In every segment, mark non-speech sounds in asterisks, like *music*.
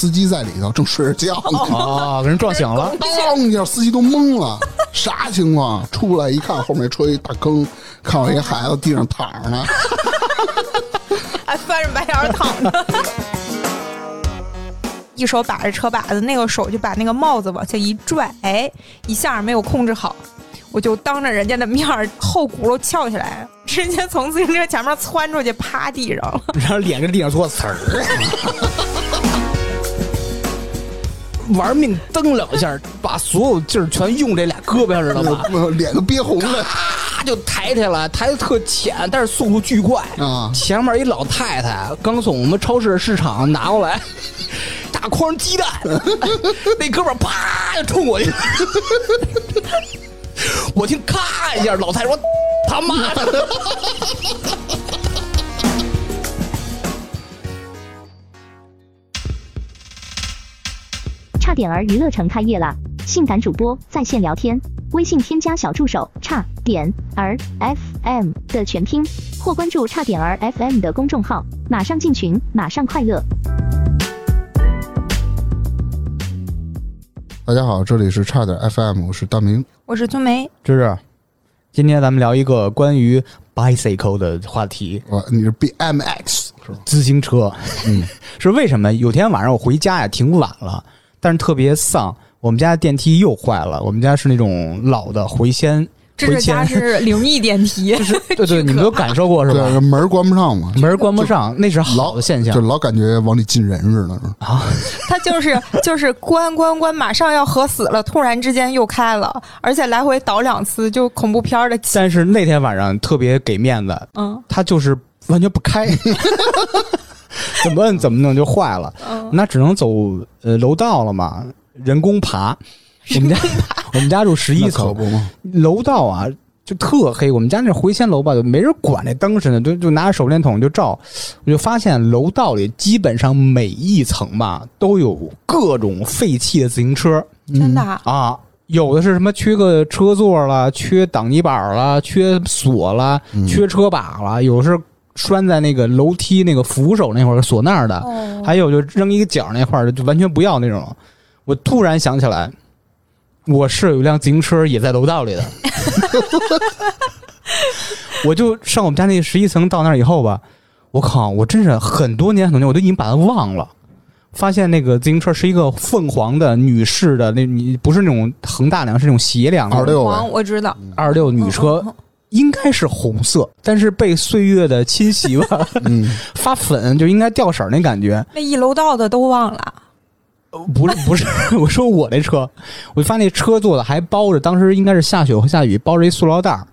司机在里头正睡着觉呢，啊，给人撞醒了，*laughs* 当一下，司机都懵了，啥情况？出来一看，后面车一大坑，看我一孩子地上躺着呢，*laughs* 还翻着白眼儿躺着，一手把着车把子，那个手就把那个帽子往下一拽，哎，一下没有控制好，我就当着人家的面儿后轱辘翘起来，直接从自行车前面窜出去，趴地上了。*laughs* 然后脸跟地上做词儿，玩命蹬两下，把所有劲儿全用这俩胳膊上，知道吧？脸都憋红了咔就抬起来，抬的特浅，但是速度巨快。啊！前面一老太太刚从我们超市市场拿过来 *laughs* 大筐鸡蛋，*laughs* 那哥们儿啪就冲过去，*laughs* 我听咔一下，老太太说他妈的。差点儿娱乐城开业啦！性感主播在线聊天，微信添加小助手差点儿 FM 的全拼，或关注差点儿 FM 的公众号，马上进群，马上快乐。大家好，这里是差点 FM，我是大明。我是春梅，芝芝，今天咱们聊一个关于 bicycle 的话题，我你是 BMX 是吧？自行车。嗯，*laughs* 是为什么？有天晚上我回家呀，挺晚了，但是特别丧。我们家电梯又坏了，我们家是那种老的回迁，回这是家，是灵异电梯，*laughs* 对对，你们都感受过是吧？对，门关不上嘛，门关不上，那是好老的现象就老感觉往里进人似的。啊。*laughs* 它就是就是关关关，马上要合死了，突然之间又开了，而且来回倒两次，就恐怖片的气。但是那天晚上特别给面子，嗯它就是完全不开，*laughs* *laughs* 怎么摁怎么弄就坏了，嗯，那只能走呃楼道了嘛，人工爬。我们家 *laughs* 我们家住十一层，不，楼道啊就特黑。我们家那回迁楼吧，就没人管那灯似的，就就拿着手电筒就照。我就发现楼道里基本上每一层吧都有各种废弃的自行车真的啊啊。有的是什么缺个车座了，缺挡泥板了，缺锁了，嗯缺车把了，有的是拴在那个楼梯那个扶手那块儿锁那儿的，哦，还有就扔一个角那块儿的，就完全不要那种。我突然想起来，我是有一辆自行车也在楼道里的，*laughs* 我就上我们家那十一层到那儿以后吧，我靠，我真是很多年很多年我都已经把它忘了。发现那个自行车是一个凤凰的女士的，那你不是那种横大梁，是那种斜梁。的二六，我知道，二六女车。嗯，嗯应该是红色，但是被岁月的侵袭吧，*laughs* 嗯，发粉就应该掉色儿那感觉。那一楼道的都忘了。呃不是不是，*laughs* 我说我那车，我就发现那车座的还包着，当时应该是下雪和下雨，包着一塑料袋儿。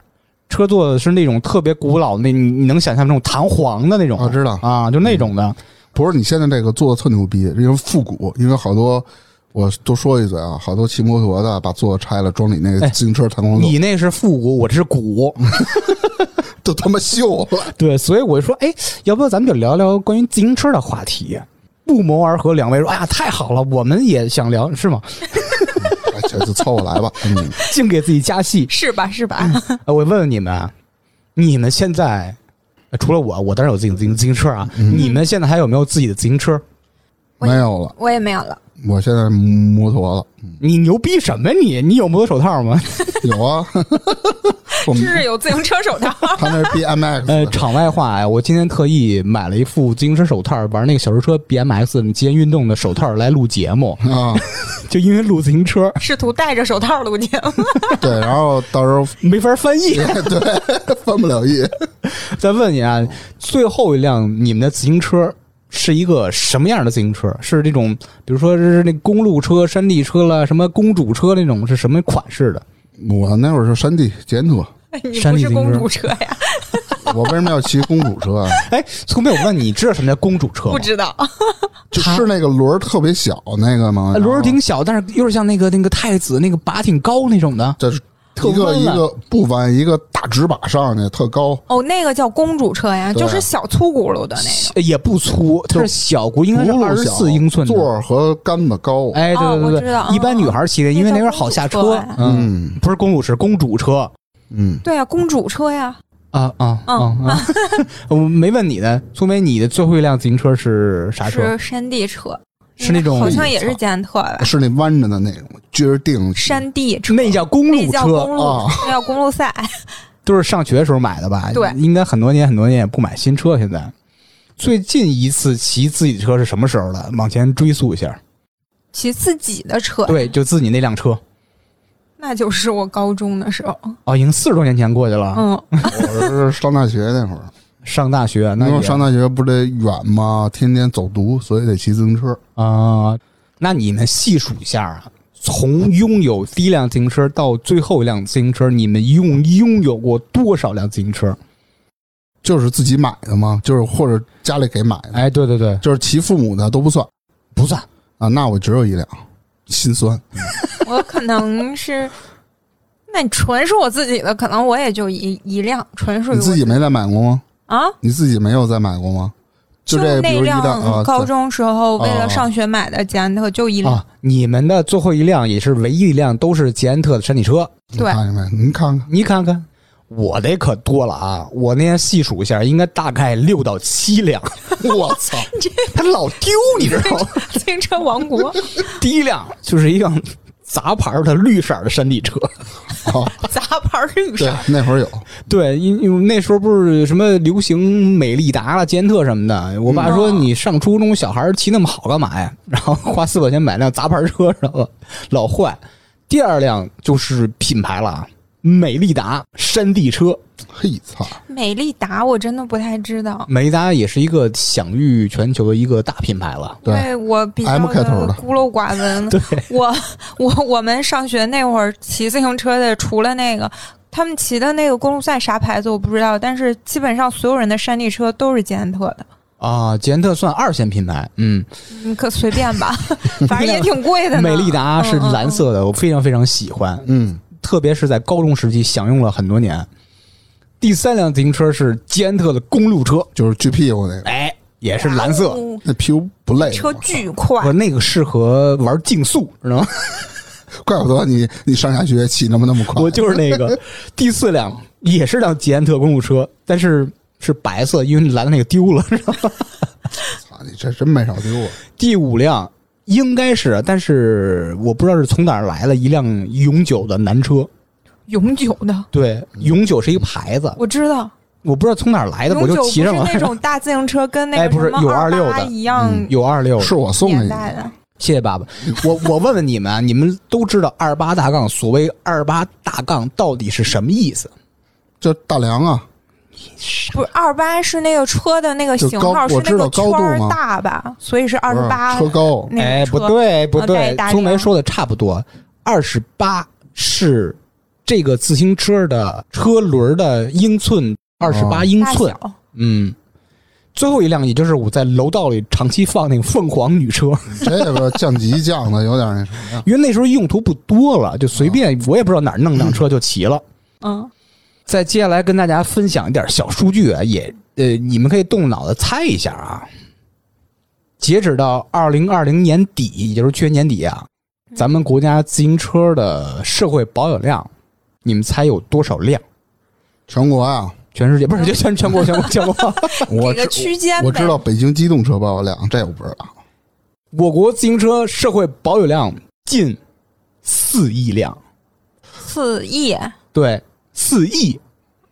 车座的是那种特别古老，那你你能想象那种弹簧的那种？我知道啊，就那种的。不是你现在这个做的特牛逼，因为复古，因为好多我多说一嘴啊，好多骑摩托的把座子拆了，装你那个哎自行车弹簧座，你那是复古，我这是古。*laughs* 都他妈锈了。对，所以我就说，哎，要不要咱们就聊聊关于自行车的话题？不谋而合，两位说，哎呀，太好了，我们也想聊，是吗？*laughs* 就凑合来吧。*laughs* 嗯，净给自己加戏。是吧？是吧？呃我问问你们啊，你们现在呃除了我，我当然有自己的自行自行车啊，你们现在还有没有自己的自行车？没有了，我也没有了。我现在摩托了。你牛逼什么你？你有摩托手套吗？*laughs* 有啊，*laughs* 我们这是有自行车手套，他那是 BMX 呃，场外话呀，我今天特意买了一副自行车手套，玩那个小车车 BMX 极限运动的手套来录节目，啊，就因为录自行车试图戴着手套录节目。*laughs* 对，然后到时候没法翻译。对翻不了译。再问你啊，最后一辆你们的自行车是一个什么样的自行车？是这种，比如说是那公路车、山地车了，什么公主车那种，是什么款式的？我那会儿是山地捷途，你不是山地自行车公主车呀？*laughs* 我为什么要骑公主车啊？哎，聪明，我问你，你知道什么叫公主车吗？不知道。*laughs* 就是那个轮儿特别小那个吗？呃轮儿挺小，但是有点像那个那个太子那个把挺高那种的。这是特一个一个不弯，一个大直把上去，特高。哦，那个叫公主车呀，就是小粗轱辘的那个。呃也不粗，就是小轱，应该二十，四英寸的。座儿和杆子高。哎，对哦对对我知道，一般女孩骑的，因为那边好下车。嗯，嗯不是公主，是公主车。嗯，对啊，公主车呀。啊啊啊嗯啊！*laughs* 我没问你呢，苏梅，你的最后一辆自行车是啥车？是山地车，是那种好像也是捷安特吧？是那弯着的那种，撅定山地车那叫公路车，叫公路，啊 *laughs* 那叫公路赛。*laughs* 都是上学的时候买的吧？对应该很多年很多年也不买新车。现在最近一次骑自己的车是什么时候了？往前追溯一下，骑自己的车，对，就自己那辆车。那就是我高中的时候。哦，已经四十多年前过去了。嗯，*laughs* 我是上大学那会儿，上大学那也因为上大学不得远吗？天天走读，所以得骑自行车。啊、那你们细数一下啊，从拥有第一辆自行车到最后一辆自行车，你们一共拥有过多少辆自行车？就是自己买的吗？就是或者家里给买的，哎，对对对，就是骑父母的都不算不算。啊。那我只有一辆，心酸。*laughs* 我可能是，那你纯是我自己的，可能我也就一一辆，纯属于你自己没再买过吗？啊？你自己没有再买过吗？就这，比那如一辆高中时候为哦了上学买的捷安特，就一辆。啊，你们的最后一辆也是唯一一辆都是捷安特的山地车，你对看见没？您看看，你看看，我的可多了啊！我那天细数一下，应该大概六到七辆。*laughs* 我操！*laughs* 他老丢，你知道吗？*laughs* 自行车王国，第一辆就是一辆杂牌的绿色的山地车，哦，*laughs* 杂牌绿对色，，那会儿有，对，因因为那时候不是什么流行美利达了、捷安特什么的。我爸说：“嗯你上初中小孩骑那么好干嘛呀？” *laughs* 然后花四块钱买辆杂牌车？*laughs* 老坏。第二辆就是品牌了啊，美利达山地车。嘿操！美利达我真的不太知道，美利达也是一个享誉全球的一个大品牌了。对我比较 M 开头的孤陋寡闻。*laughs* 对，我我我们上学那会儿骑自行车的，除了那个他们骑的那个公路赛啥牌子我不知道，但是基本上所有人的山地车都是捷安特的。啊，捷安特算二线品牌，嗯，你可随便吧，*laughs* 反正也挺贵的。美利达是嗯嗯蓝色的，我非常非常喜欢，嗯，特别是在高中时期享用了很多年。第三辆自行车是捷安特的公路车，就是锯屁股那个，哎，也是蓝色，哦那屁股不累，车巨快我，那个适合玩竞速，知道吗？*laughs* 怪不得你你上下学骑那么那么快。我就是那个 *laughs* 第四辆，也是辆捷安特公路车，但是是白色，因为蓝的那个丢了。知道吗操，你这真没少丢啊！第五辆应该是，但是我不知道是从哪儿来了一辆永久的男车。永久的，对，永久是一个牌子，我知道。我不知道从哪儿来的，我就骑上了。那种大自行车，跟那哎不是有个什么二26八的一样嗯有二六，是我送给你的。谢谢爸爸。我我问问你们啊，*laughs* 你们都知道二八大杠，所谓二八大杠到底是什么意思？就大梁啊，不是二八是那个车的那个型号，是那就高我知道个圈儿高度吗大吧？所以是二八车高，那哎，不对，不呃对带大，梁聪梅说的差不多。二十八是这个自行车的车轮的英寸，二十八英寸。小嗯，最后一辆也就是我在楼道里长期放那个凤凰女车，这个降级降的有点那什么？*laughs* 因为那时候用途不多了，就随便我也不知道哪儿弄辆车就骑了。嗯，再接下来跟大家分享一点小数据啊，也呃，你们可以动脑子猜一下啊。截止到二零二零年底，也就是去年年底啊，咱们国家自行车的社会保有量，你们猜有多少辆？全国啊，全世界？不是就全全国全国全国，*laughs* 我这个区间呗。我知道北京机动车保有量，这我不知道。我国自行车社会保有量近四亿辆，四亿？对，四亿，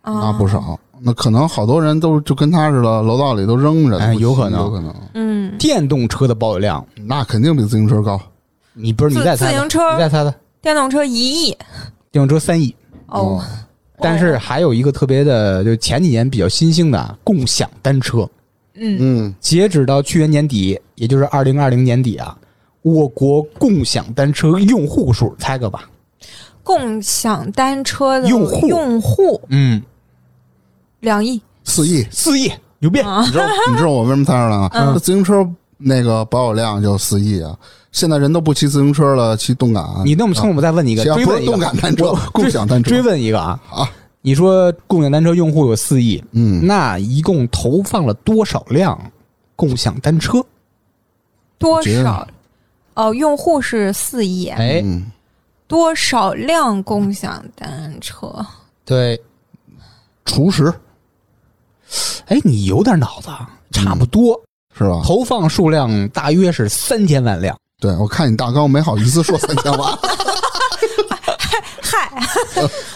那啊，不少，那可能好多人都就跟他似的，楼道里都扔着，哎有可能。有可能，嗯，电动车的保有量，那肯定比自行车高。你不是你自再猜猜，自行车你再猜猜，电动车一亿。电动车三亿。哦，但是还有一个特别的，就前几年比较新兴的啊共享单车，嗯，嗯，截止到去年年底，也就是二零二零年底啊，我国共享单车用户数猜个吧？共享单车的用户。用户。嗯，两亿。四亿。四亿，牛逼！啊。你知道你知道我为什么猜出来吗？自行车那个保有量就四亿啊，现在人都不骑自行车了，骑动感。你那么聪明，我再问你一个，啊不是追问一个动感单车，共享单车。追问一个啊啊，你说共享单车用户有四亿，嗯，那一共投放了多少辆共享单车？多少？哦，用户是四亿，哎，嗯，多少辆共享单车？对，除十哎，你有点脑子，啊，差不多。是吧？投放数量大约是三千万辆。对，我看你大纲没好意思说三千万，嗨，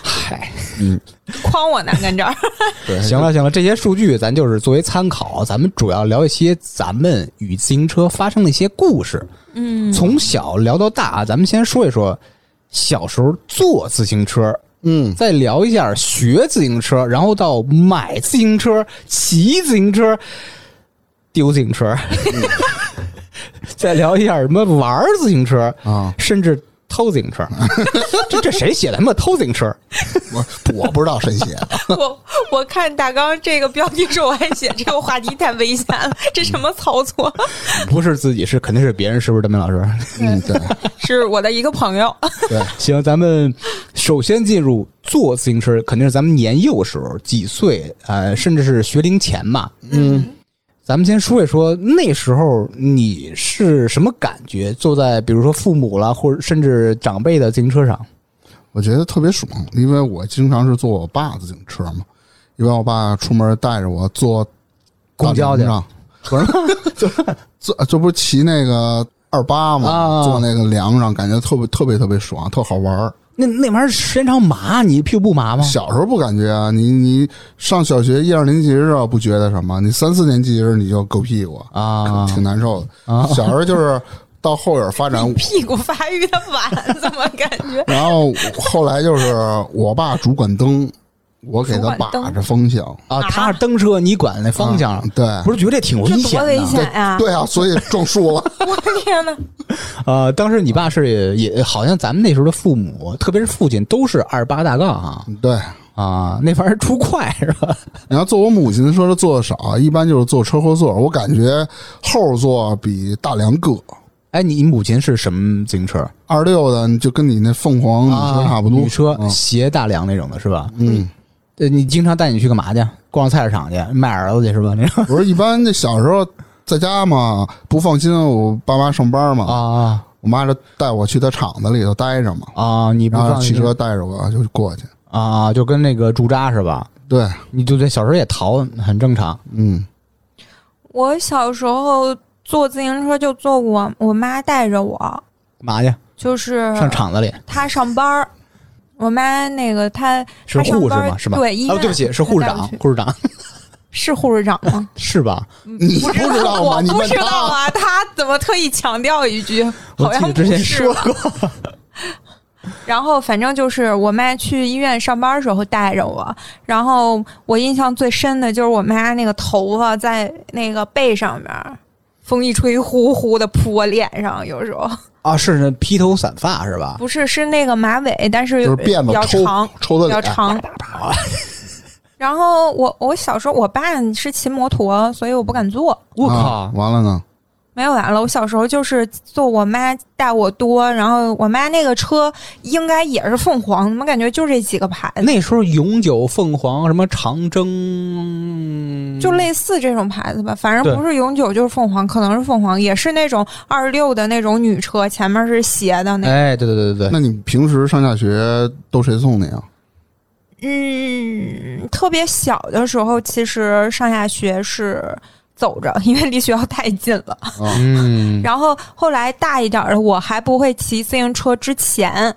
嗨，嗯诓我呢，跟这儿。对，*laughs* 行了行了，这些数据咱就是作为参考，咱们主要聊一些咱们与自行车发生的一些故事。嗯，从小聊到大啊，咱们先说一说小时候坐自行车，嗯，再聊一下学自行车，然后到买自行车、骑自行车、丢自行车，*laughs* 再聊一下什么玩自行车啊，甚至偷自行车。这这谁写的？他妈偷自行车？我我不知道谁写的，*laughs* 我我看大纲这个标题时候，我还写这个话题太危险了，这什么操作？*laughs* 不是自己，是肯定是别人，是不是？邓明老师？嗯，对是我的一个朋友。对，行，咱们首先进入坐自行车，肯定是咱们年幼时候几岁，呃，甚至是学龄前嘛。嗯，咱们先说一说那时候你是什么感觉？坐在比如说父母了，或者甚至长辈的自行车上，我觉得特别爽，因为我经常是坐我爸自行车嘛，因为我爸出门带着我坐公交去不是，*laughs* 坐这不是骑那个二八嘛，啊坐那个梁上，感觉特别特别特别爽，特好玩儿。那那玩意儿时间长麻，你屁股不麻吗？小时候不感觉啊，你你上小学一二年级的时候不觉得什么，你三四年级的时候你就够屁股，啊挺难受的。啊小时候就是到后边发展，屁股发育的晚，怎么感觉？然后后来就是我爸主管灯，我给他把着风向。啊，他是蹬车，你管那方向啊，对，不是觉得这挺危险的？险呀！对啊，所以撞树了。*laughs* 我的天哪！呃，当时你爸是也也好像咱们那时候的父母，特别是父亲，都是二八大杠啊对，啊，那玩意儿出快是吧？*laughs* 你要坐我母亲的车坐的少，一般就是坐车后座。我感觉后座比大梁硌。哎，你母亲是什么自行车？二六的就跟你那凤凰女车差不多，啊女车嗯斜大梁那种的是吧？嗯，呃，你经常带你去干嘛去？逛菜市场去卖儿子去是吧？那种不是一般那小时候在家嘛，不放心我爸妈上班嘛，啊我妈就带我去她厂子里头待着嘛，啊，你不放心然后汽车带着我就过去。啊，就跟那个驻扎是吧？对，你就对小时候也淘，很正常。嗯，我小时候坐自行车就坐我我妈带着我，干嘛去？就是上厂子里她上班儿，我妈那个她是护士吗？是吧？哦，对医院对不起，是护士长护士长是护士长吗？*laughs* 是吧？你不知道吗？我不知道啊，她怎么特意强调一句？好像之前是说过。*laughs* 然后反正就是我妈去医院上班的时候带着我，然后我印象最深的就是我妈那个头发在那个背上面，风一吹呼呼的扑我脸上，有时候啊，是那披头散发是吧？不是是那个马尾，但是就是辫比较子抽长，抽的，比较长。然后我我小时候我爸是骑摩托，所以我不敢坐。我靠啊！完了呢，没有完了，我小时候就是坐我妈带我多，然后我妈那个车应该也是凤凰，怎么感觉就这几个牌子，那时候永久、凤凰、什么长征，就类似这种牌子吧，反正不是永久就是凤凰，可能是凤凰，也是那种二十六的那种女车，前面是斜的那个。哎，对对对对对，那你平时上下学都谁送你啊？嗯，特别小的时候，其实上下学是走着，*laughs* 因为离学校太近了。啊，嗯，然后后来大一点儿的，我还不会骑自行车之前，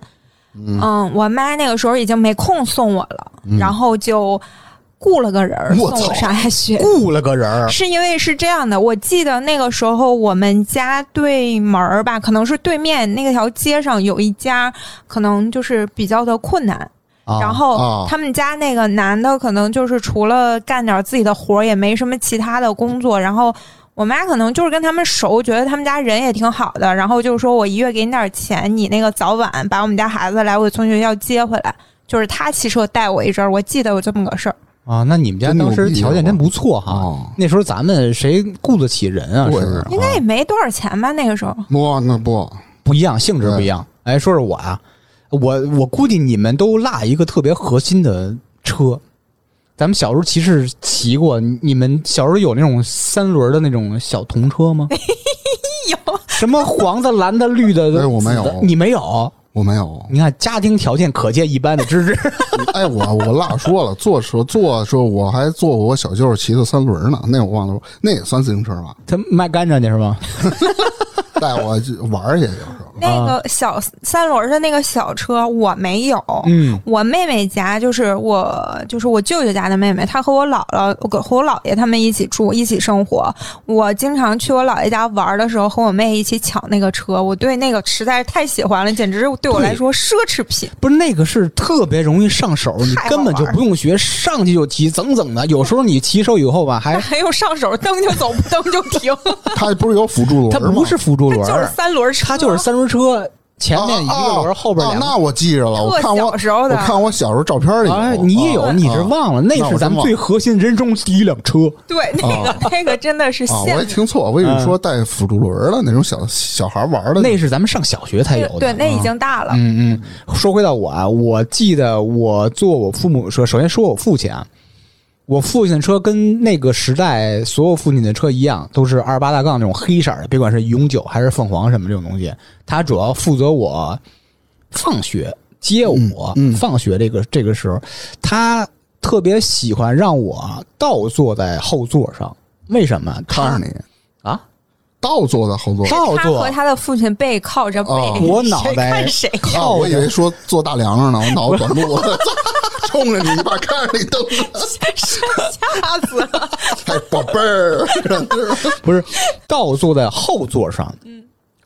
嗯我妈那个时候已经没空送我了，嗯然后就雇了个人送我上下学。雇了个人，是因为是这样的，我记得那个时候我们家对门儿吧，可能是对面那条街上有一家，可能就是比较的困难。啊然后啊他们家那个男的可能就是除了干点自己的活儿，也没什么其他的工作。然后我妈可能就是跟他们熟，觉得他们家人也挺好的，然后就说我一月给你点钱，你那个早晚把我们家孩子来回从学校接回来。就是他骑车带我一阵儿，我记得有这么个事儿。啊，那你们家当时条件真不错哈。哦，那时候咱们谁雇得起人啊？是不是？应该也没多少钱吧？那个时候，不，那不，不一样，性质不一样。哎，说说我啊，我我估计你们都落一个特别核心的车。咱们小时候其实骑过，你你们小时候有那种三轮的那种小童车吗？*laughs* 有什么黄的、蓝的、绿的？哎我没有你没有？我没有。你看家庭条件可见一斑的芝芝，*laughs* 哎，我我落说了，坐车坐的时候我还坐过我小舅骑的三轮呢，那我忘了，那也算自行车吧？他卖甘蔗去是吧？*laughs* 带我去玩去，有时候。那个小三轮的那个小车我没有，嗯，我妹妹家就是我就是我舅舅家的妹妹，她和我姥姥我和我姥爷他们一起住一起生活。我经常去我姥爷家玩的时候，和我妹一起抢那个车，我对那个实在是太喜欢了，简直对我来说奢侈品。不是那个是特别容易上手，你根本就不用学，上去就骑，整整的。有时候你骑手以后吧，还还有上手蹬就走，不蹬就停，*laughs* 它不是有辅助轮吗？它不是辅助轮就是，三轮车，它就是三轮车，前面一个轮后边两个。啊那我记着了，我看我小时候的我看我小时候照片里你也有，啊你是忘了，那是咱们最核心人生第一辆车。对那个、*laughs* 那个真的是啊，我现也听错，我以为说带辅助轮的那种小小孩玩的那是咱们上小学才有的。对，那已经大了。嗯嗯，说回到我啊，我记得我坐我父母的车，首先说我父亲啊，我父亲的车跟那个时代所有父亲的车一样，都是二十八大杠那种黑色的，别管是永久还是凤凰什么这种东西，他主要负责我放学接我、嗯嗯放学这个这个时候，他特别喜欢让我倒坐在后座上，为什么？看着你啊，倒坐在后座。倒坐他和他的父亲背靠着背，哦我脑袋看谁呀？啊，靠我以为说坐大梁上呢，我脑子短路了，*laughs* *laughs* 冲着你一把看着你蹬着，吓死了！哎，宝贝儿，不是倒坐在后座上，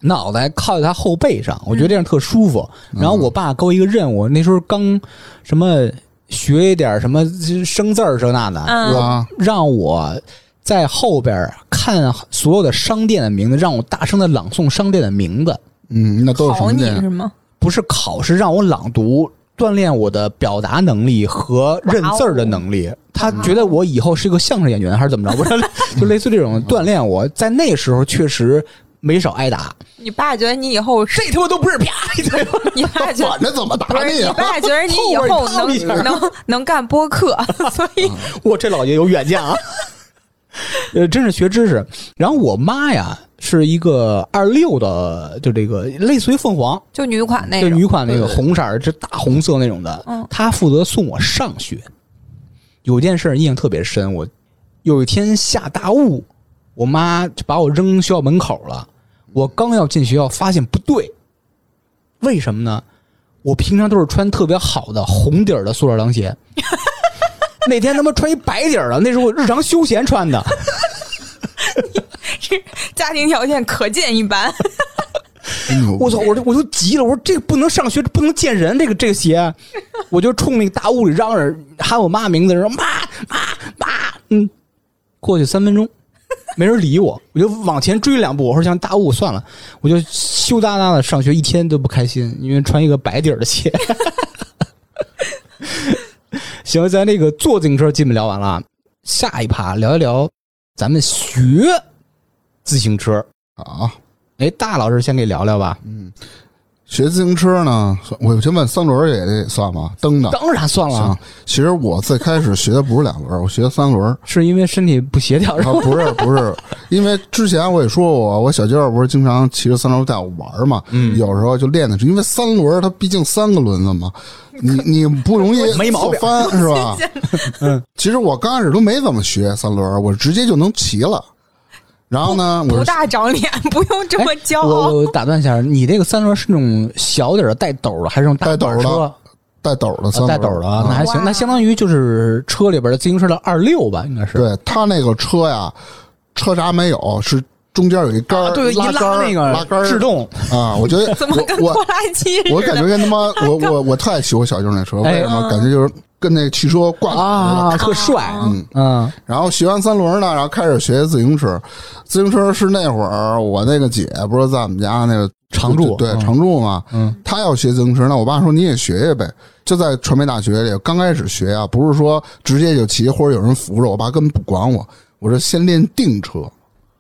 脑袋靠在他后背上，我觉得这样特舒服。然后我爸给我一个任务，那时候刚什么学一点什么生字儿这那的，我让我在后边看所有的商店的名字，让我大声的朗诵商店的名字，嗯，那都是什么店你是吗？不是考试，让我朗读。锻炼我的表达能力和认字儿的能力，他觉得我以后是个相声演员还是怎么着？*laughs* 不是，就类似这种锻炼我。在那时候确实没少挨打，你爸觉得你以后是，这他妈都不是啪。你爸 *laughs* 觉得。怎么打不是你？爸 *laughs* 觉得你以后能能能干播客，所以我这老爷有远见啊！呃，真是学知识。然后我妈呀，是一个二六的，就这个类似于凤凰，就女款那就种。女款那个红色儿，这大红色那种的。嗯她负责送我上学。有件事印象特别深，我有一天下大雾，我妈就把我扔学校门口了。我刚要进学校，发现不对，为什么呢？我平常都是穿特别好的红底儿的塑料凉鞋，*laughs* 那天他妈穿一白底儿的，那是我日常休闲穿的。家庭条件可见一斑。牛我操！我这我就急了，我说这个不能上学，不能见人，这个这个鞋，我就冲那个大屋里嚷嚷，喊我妈名字，说妈妈妈，嗯，过去三分钟，没人理我，我就往前追两步，我说像大雾算了，我就羞答答的上学，一天都不开心，因为穿一个白底儿的鞋。行，咱那个坐自行车基本聊完了，下一趴聊一聊咱们学自行车。啊！哎，大老师先给聊聊吧。学自行车呢，我先问三轮也得算吗？蹬的当然算了。。其实我最开始学的不是两轮，我学的三轮。是因为身体不协调，然啊，后不是不是，因为之前我也说过，我小舅不是经常骑着三轮带我玩嘛，嗯有时候就练的是因为三轮它毕竟三个轮子嘛，你你不容易没毛病侧翻是吧？*laughs* 嗯，其实我刚开始都没怎么学三轮，我直接就能骑了。然后呢，我不大长脸，*laughs* 不用这么骄傲。我打断一下，你这个三轮是那种小点儿的带斗的，还是那种带斗的？带斗的三带斗的那还行，那相当于就是车里边的自行车的二六吧，应该是。对他那个车呀，车闸没有，是中间有一杆儿、啊，对，一拉杆儿那个拉杆儿制动，啊，我觉得 *laughs* 怎么跟我我拖拉机？我感觉跟他妈 *laughs* 我我我特爱骑我小舅那车，哎为什么？感觉就是跟那汽车挂钩似的啊，特帅，嗯。嗯。然后学完三轮呢，然后开始学自行车。自行车是那会儿我那个姐不是在我们家那个常住对嗯。常住嘛，嗯，她要学自行车，那我爸说你也学学呗。就在传媒大学里，刚开始学啊，不是说直接就骑或者有人扶着，我爸根本不管我。我说先练定车，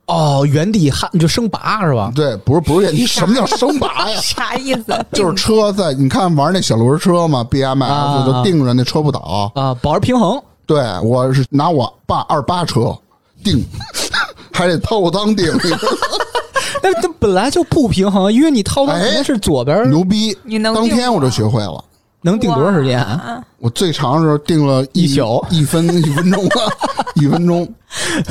哦，原地焊就升拔是吧？对，不是不是原地，什么叫升拔呀？*laughs* 啥意思？就是车在你看玩那小轮车嘛，BMX 啊就定着那车不倒。啊，保持平衡，对我是拿我爸二八车定，*laughs* 还得掏裆定。*laughs* 那这本来就不平衡，因为你掏裆肯定是左边，牛逼！你能当天我就学会了。能定多长时间？啊我最长的时候定了一宿一分 *laughs* 一分钟吧，一分钟。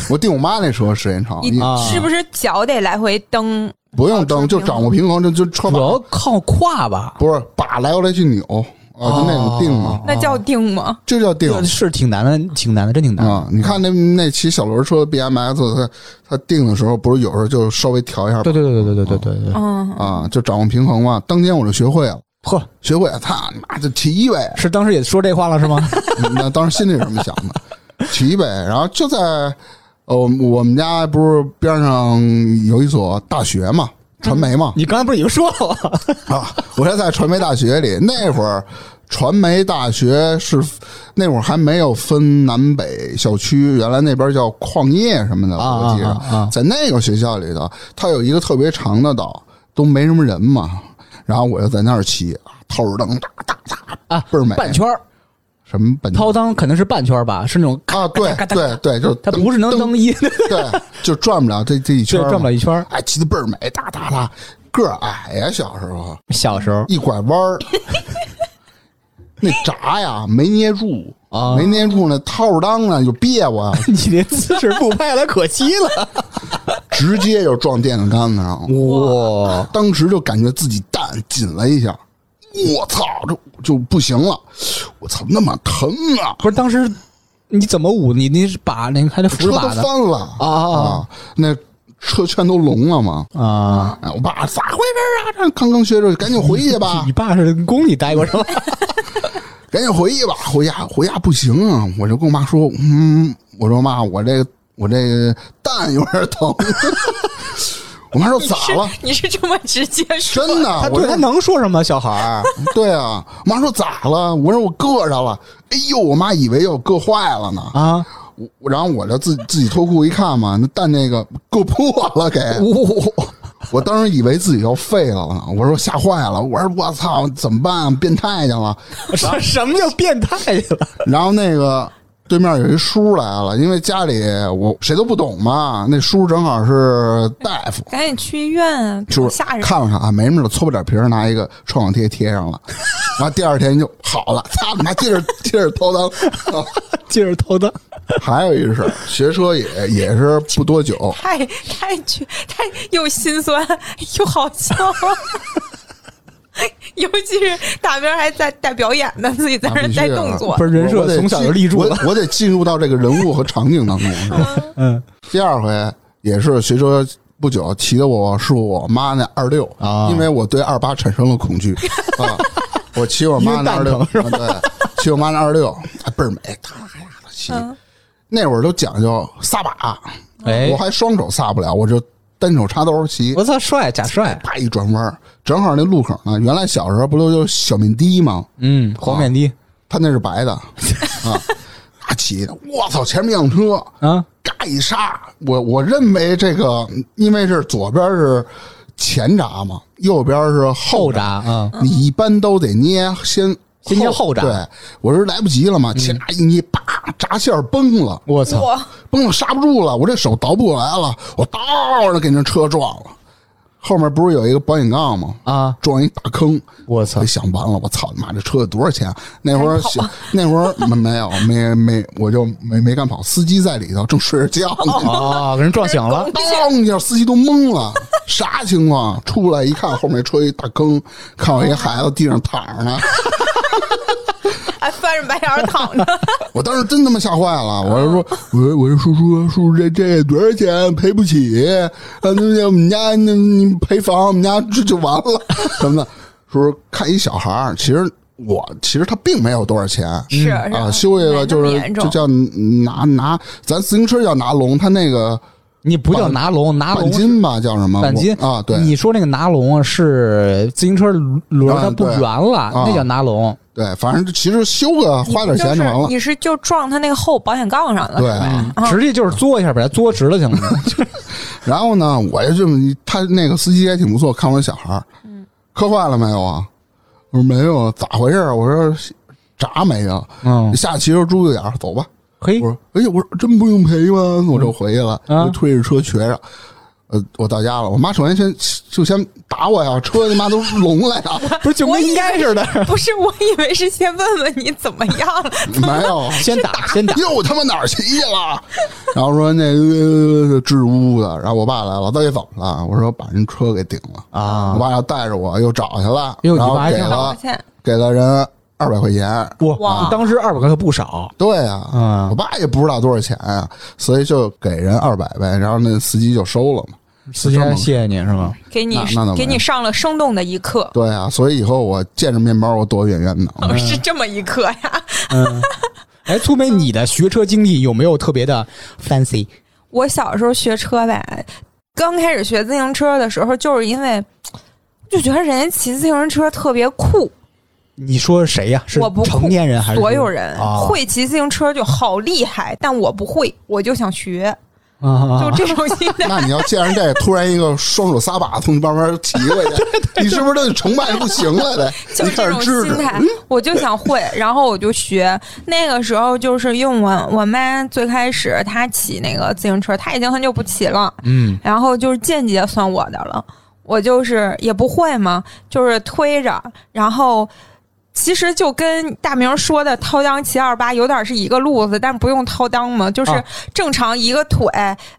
我定我妈那车时间长，你是不是脚得来回蹬？不用蹬，就掌握平衡，就就车把主要靠胯吧，不是把来回来去扭啊，就那种定嘛，那叫定吗？这叫定这是挺难的，挺难的，真挺难。啊。你看那那骑小轮车 BMS，它它定的时候，不是有时候就稍微调一下对对对对对对对对对，嗯，啊，就掌握平衡嘛。当天我就学会了，*laughs* 呵，学会了，操你妈就骑呗。是当时也说这话了是吗？*laughs* 那当时心里是这么想的，骑呗。然后就在呃我们家不是边上有一所大学嘛，传媒嘛，*laughs* 你刚才不是已经说了吗？啊，我是在传媒大学里，那会儿传媒大学是那会儿还没有分南北校区，原来那边叫矿业什么的，啊我记着，啊啊啊在那个学校里头，它有一个特别长的岛，都没什么人嘛，然后我就在那儿骑，透着灯，哒哒哒，啊，倍儿美，半圈儿什么半掏裆肯定是半圈儿吧？是那种啊，对对对，就是它不是能蹬蹬一，对，就转不了这这一圈对，儿，转不了一圈儿。哎，骑的倍儿美，哒哒哒，个儿矮呀，小时候小时候一拐弯儿，那闸呀没捏住啊没捏住那套着裆呢就别我，*laughs* 你这姿势不拍了，可惜了。*laughs* 直接就撞电线杆子上了，哇，当时就感觉自己蛋紧了一下，我操，这就不行了，我操，那么疼啊！不是当时你怎么捂？你你是把那个还得扶着把的翻了啊那车全都聋了嘛。啊！哎，我爸咋回事啊？这刚刚学着，赶紧回去吧你，爸是宫里待过是吧？*laughs* 赶紧回去吧。回家回家不行啊！我就跟我妈说，嗯，我说妈，我这个我这个蛋有点疼。*laughs* 我妈说咋了？是你是这么直接说？真的，他对他能说什么？小孩儿 *laughs* 对啊。我妈说咋了？我说我硌着了。哎呦，我妈以为要硌坏了呢。啊，我然后我就自自己脱裤一看嘛，那蛋那个硌破了给。我当时以为自己要废了呢，我说吓坏了，我说我操，怎么办？变态去了。什什么叫变态去了？然后那个对面有一叔来了，因为家里我谁都不懂嘛，那叔正好是大夫，赶紧去医院啊！就是吓人。看了看啊，没什么的，搓破点皮儿，拿一个创可贴贴上了，然后第二天就好了，操你妈，接着接着掏裆。*laughs* 啊接着偷的，*laughs* 还有一事儿，学车也也是不多久，太太绝太又心酸又好笑，*laughs* 尤其是大明还在带表演呢，自己在那带动作不。是人我得设从小就进立住了。我我得进入到这个人物和场景当中，是吧？*laughs* 嗯第二回也是学车不久，骑的我是我妈那二六啊因为我对二八产生了恐惧啊。我骑我妈那二六，对，骑我妈那二六，哎倍儿美，哒呀的骑。嗯那会儿都讲究撒把，哎我还双手撒不了，我就单手插兜骑。我操，帅假帅，啪一转弯，正好那路口呢。原来小时候不都有小面的吗？嗯，黄面的他那是白的 *laughs* 啊，他骑的，我操！前面一辆车，啊，嘎一刹，我我认为这个，因为是左边是前闸嘛，右边是后闸，闸啊，你一般都得捏先先捏后闸对，我是来不及了嘛，前闸一捏，叭，闸线崩了，我操，崩了刹不住了，我这手倒不过来了，我倒的给那车撞了。后面不是有一个保险杠吗？啊，撞一大坑，我操。想完了，我操你妈，这车得多少钱？那会儿小那会儿没没有没没，我就没没敢跑，司机在里头正睡着觉呢，哦，给人撞醒了，*laughs* 当一下，司机都懵了，啥情况？出来一看，后面车一大坑，看我一孩子地上躺着呢，*laughs* 还翻着白眼儿躺着，*laughs* 我当时真他妈吓坏了，我就说，我说我说叔叔叔叔这这多少钱？赔不起，啊，那那我们家那你赔房，我们家这就完了什么的。叔叔看一小孩儿，其实我其实他并没有多少钱，是啊，修一个就是就叫拿拿，咱自行车叫拿龙，他那个你不叫拿龙，拿钣龙是金吧叫什么？钣金啊，对你说那个拿龙是自行车轮儿它不圆了，那叫拿龙。对，反正其实修个花点钱就完了。你是就撞他那个后保险杠上了，对直接就是作一下，把它作直了行了。*laughs* 然后呢，我就这么，他那个司机也挺不错，看我小孩儿，磕坏了没有啊？我说没有啊，咋回事啊？我说闸没了。嗯，下骑着猪子眼儿走吧。嘿我，说，哎呀，我说真不用赔吗？我就回去了，啊就推着车瘸着。呃，我到家了，我妈首先先就先打我呀，车他妈都聋了呀，*laughs* 不是就跟应该似的，不是，我以为是先问问你怎么样了。没有，*laughs* 先打先打。又他妈哪儿骑去了？然后说那个支支吾吾的，然后我爸来了，到底怎么了？我说把人车给顶了啊我爸要带着我又找去了，哟然后给了，给了人二百块钱。哇哇，当时二百块可不少。对呀、嗯我爸也不知道多少钱啊，所以就给人二百呗，然后那司机就收了嘛。司机还谢谢你是吗？给你那那倒没给你上了生动的一课，对啊，所以以后我见着面包我躲远远的。哦是这么一课呀。嗯，*laughs* 哎，粗梅，你的学车经历有没有特别的 fancy？我小时候学车吧，刚开始学自行车的时候，就是因为就觉得人家骑自行车特别酷，你说谁呀？是我不成年人还是所有人啊会骑自行车就好厉害，但我不会，我就想学，啊？就这种心态。*laughs* 那你要见着这突然一个双手撒把从你慢慢骑过去，*laughs* 你是不是都得崇拜不行了 *laughs* 得？就开这种始支持，心态，我就想会，然后我就学。那个时候就是用我我妈最开始她骑那个自行车，她已经很久不骑了，嗯，然后就是间接算我的了。我就是也不会嘛，就是推着，然后其实就跟大明说的掏裆骑二八有点是一个路子，但不用掏裆嘛，就是啊正常一个腿，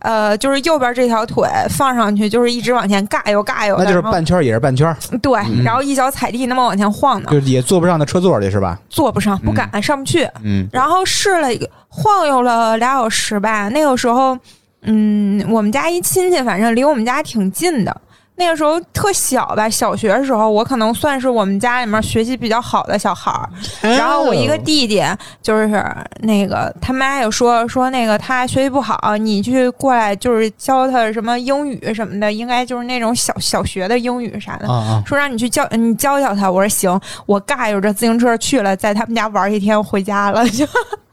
呃，就是右边这条腿放上去，就是一直往前尬悠尬悠的，那就是半圈儿也是半圈儿，对，然后一脚踩地那么往前晃呢，就也坐不上那车座里是吧？坐不上，不敢、上不去。嗯然后试了一个晃悠了俩小时吧，那个时候，嗯，我们家一亲戚，反正离我们家挺近的。那个时候特小吧，小学的时候，我可能算是我们家里面学习比较好的小孩儿。然后我一个弟弟，就是那个他妈也说说那个他学习不好，你去过来就是教他什么英语什么的，应该就是那种小小学的英语啥的。啊啊，说让你去教你教教他，我说行，我尬悠着自行车去了，在他们家玩一天，回家了就。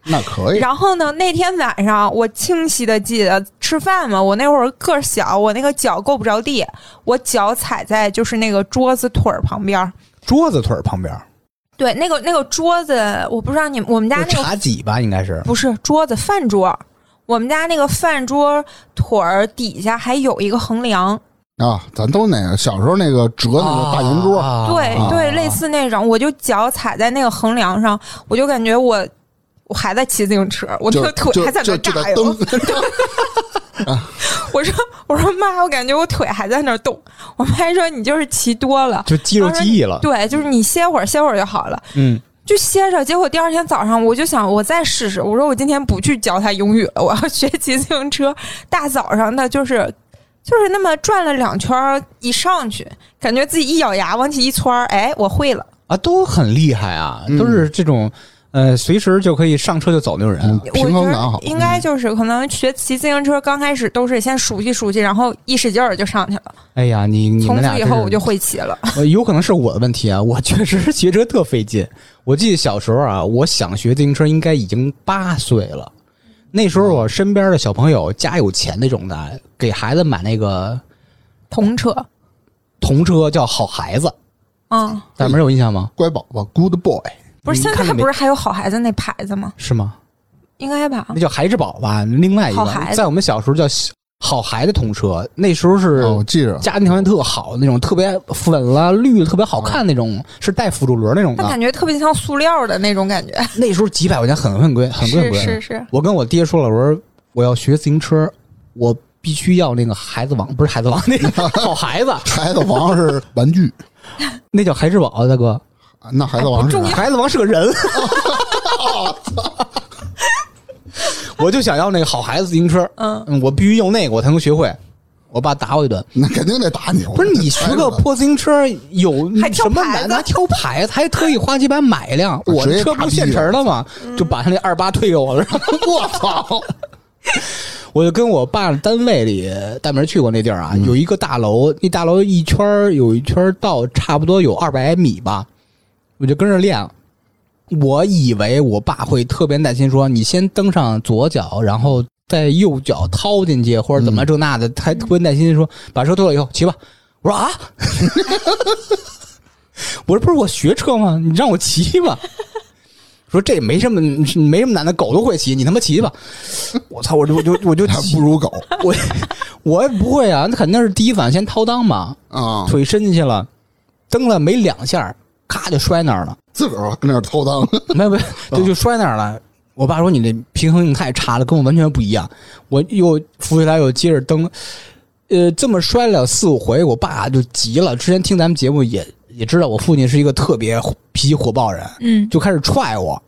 那可以。然后呢，那天晚上我清晰的记得吃饭嘛，我那会儿个儿小，我那个脚够不着地，我脚踩在就是那个桌子腿儿旁边儿。桌子腿儿旁边儿对，那个那个桌子，我不知道你我们家那个茶几吧，应该是不是桌子，饭桌。我们家那个饭桌腿儿底下还有一个横梁，啊，咱都那个小时候那个折那个大圆桌，啊啊对对，类似那种，我就脚踩在那个横梁上，我就感觉我我还在骑自行车，我那个腿还在那炸悠。蹬，*laughs* 我说我说妈，我感觉我腿还在那儿动。我妈还说你就是骑多了，就肌肉记忆了。对，就是你歇会儿歇会儿就好了，嗯，就歇着。结果第二天早上我就想我再试试，我说我今天不去教他英语了，我要学骑自行车。大早上的就是。就是那么转了两圈，一上去，感觉自己一咬牙往起一窜儿，哎，我会了。啊，都很厉害啊，嗯都是这种呃，随时就可以上车就走那种人嗯。平衡感好。应该就是可能学骑自行车刚开始都是先熟悉熟悉，然后一使劲儿就上去了。哎呀，你你从们俩真是此以后我就会骑了。*laughs* 呃，有可能是我的问题啊，我 *laughs* 确实骑车特费劲。我记得小时候啊，我想学自行车应该已经八岁了。那时候我身边的小朋友家有钱那种的，给孩子买那个童车，童车叫好孩子，嗯，大门有印象吗？乖宝宝，Good boy，不是现在不是还有好孩子那牌子吗？是吗？应该吧那。叫孩之宝吧，另外一个好孩子在我们小时候叫好孩子童车，那时候是哦，我记着，家庭条件特好那种，特别粉了绿，特别好看那种，是带辅助轮那种的。感觉特别像塑料的那种感觉。那时候几百块钱很很贵，很贵很贵。是是，我跟我爹说了，我说我要学自行车，我必须要那个孩子王，不是孩子王，那个 *laughs* 好孩子，*laughs* 孩子王是玩具，*laughs* 那叫孩之宝啊，大哥。那孩子王是啥不重要孩子王是个人。*laughs* 我就想要那个好孩子自行车，嗯，我必须用那个，我才能学会。我爸打我一顿，那肯定得打你。不是你学个破自行车有还挑什么牌子难？还挑牌子，还特意花几百买一辆。我这车不现成的吗，就把他那二八退给我了。*laughs* 我操！我就跟我爸单位里大门去过那地儿啊，有一个大楼，那大楼一圈儿有一圈儿道，差不多有二百米吧，我就跟着练。我以为我爸会特别耐心说：“你先蹬上左脚，然后再右脚掏进去，或者怎么这那的。他还特别耐心地说：“把车推了以后骑吧。”我说：“啊，*laughs* 我说不是我学车吗？你让我骑吧。”说这没什么没什么难的，狗都会骑，你他妈骑吧！我操，我就我就我就还骑不如狗。我我也不会啊，那肯定是第一反应先掏裆嘛，啊，腿伸进去了，蹬了没两下，咔就摔那儿了，自个儿跟那儿偷裆，*laughs* 没有没有，就就摔那儿了。我爸说你这平衡性太差了，跟我完全不一样。我又扶起来又接着蹬，呃，这么摔了四五回，我爸就急了。之前听咱们节目也也知道，我父亲是一个特别脾气火爆人，嗯，就开始踹我，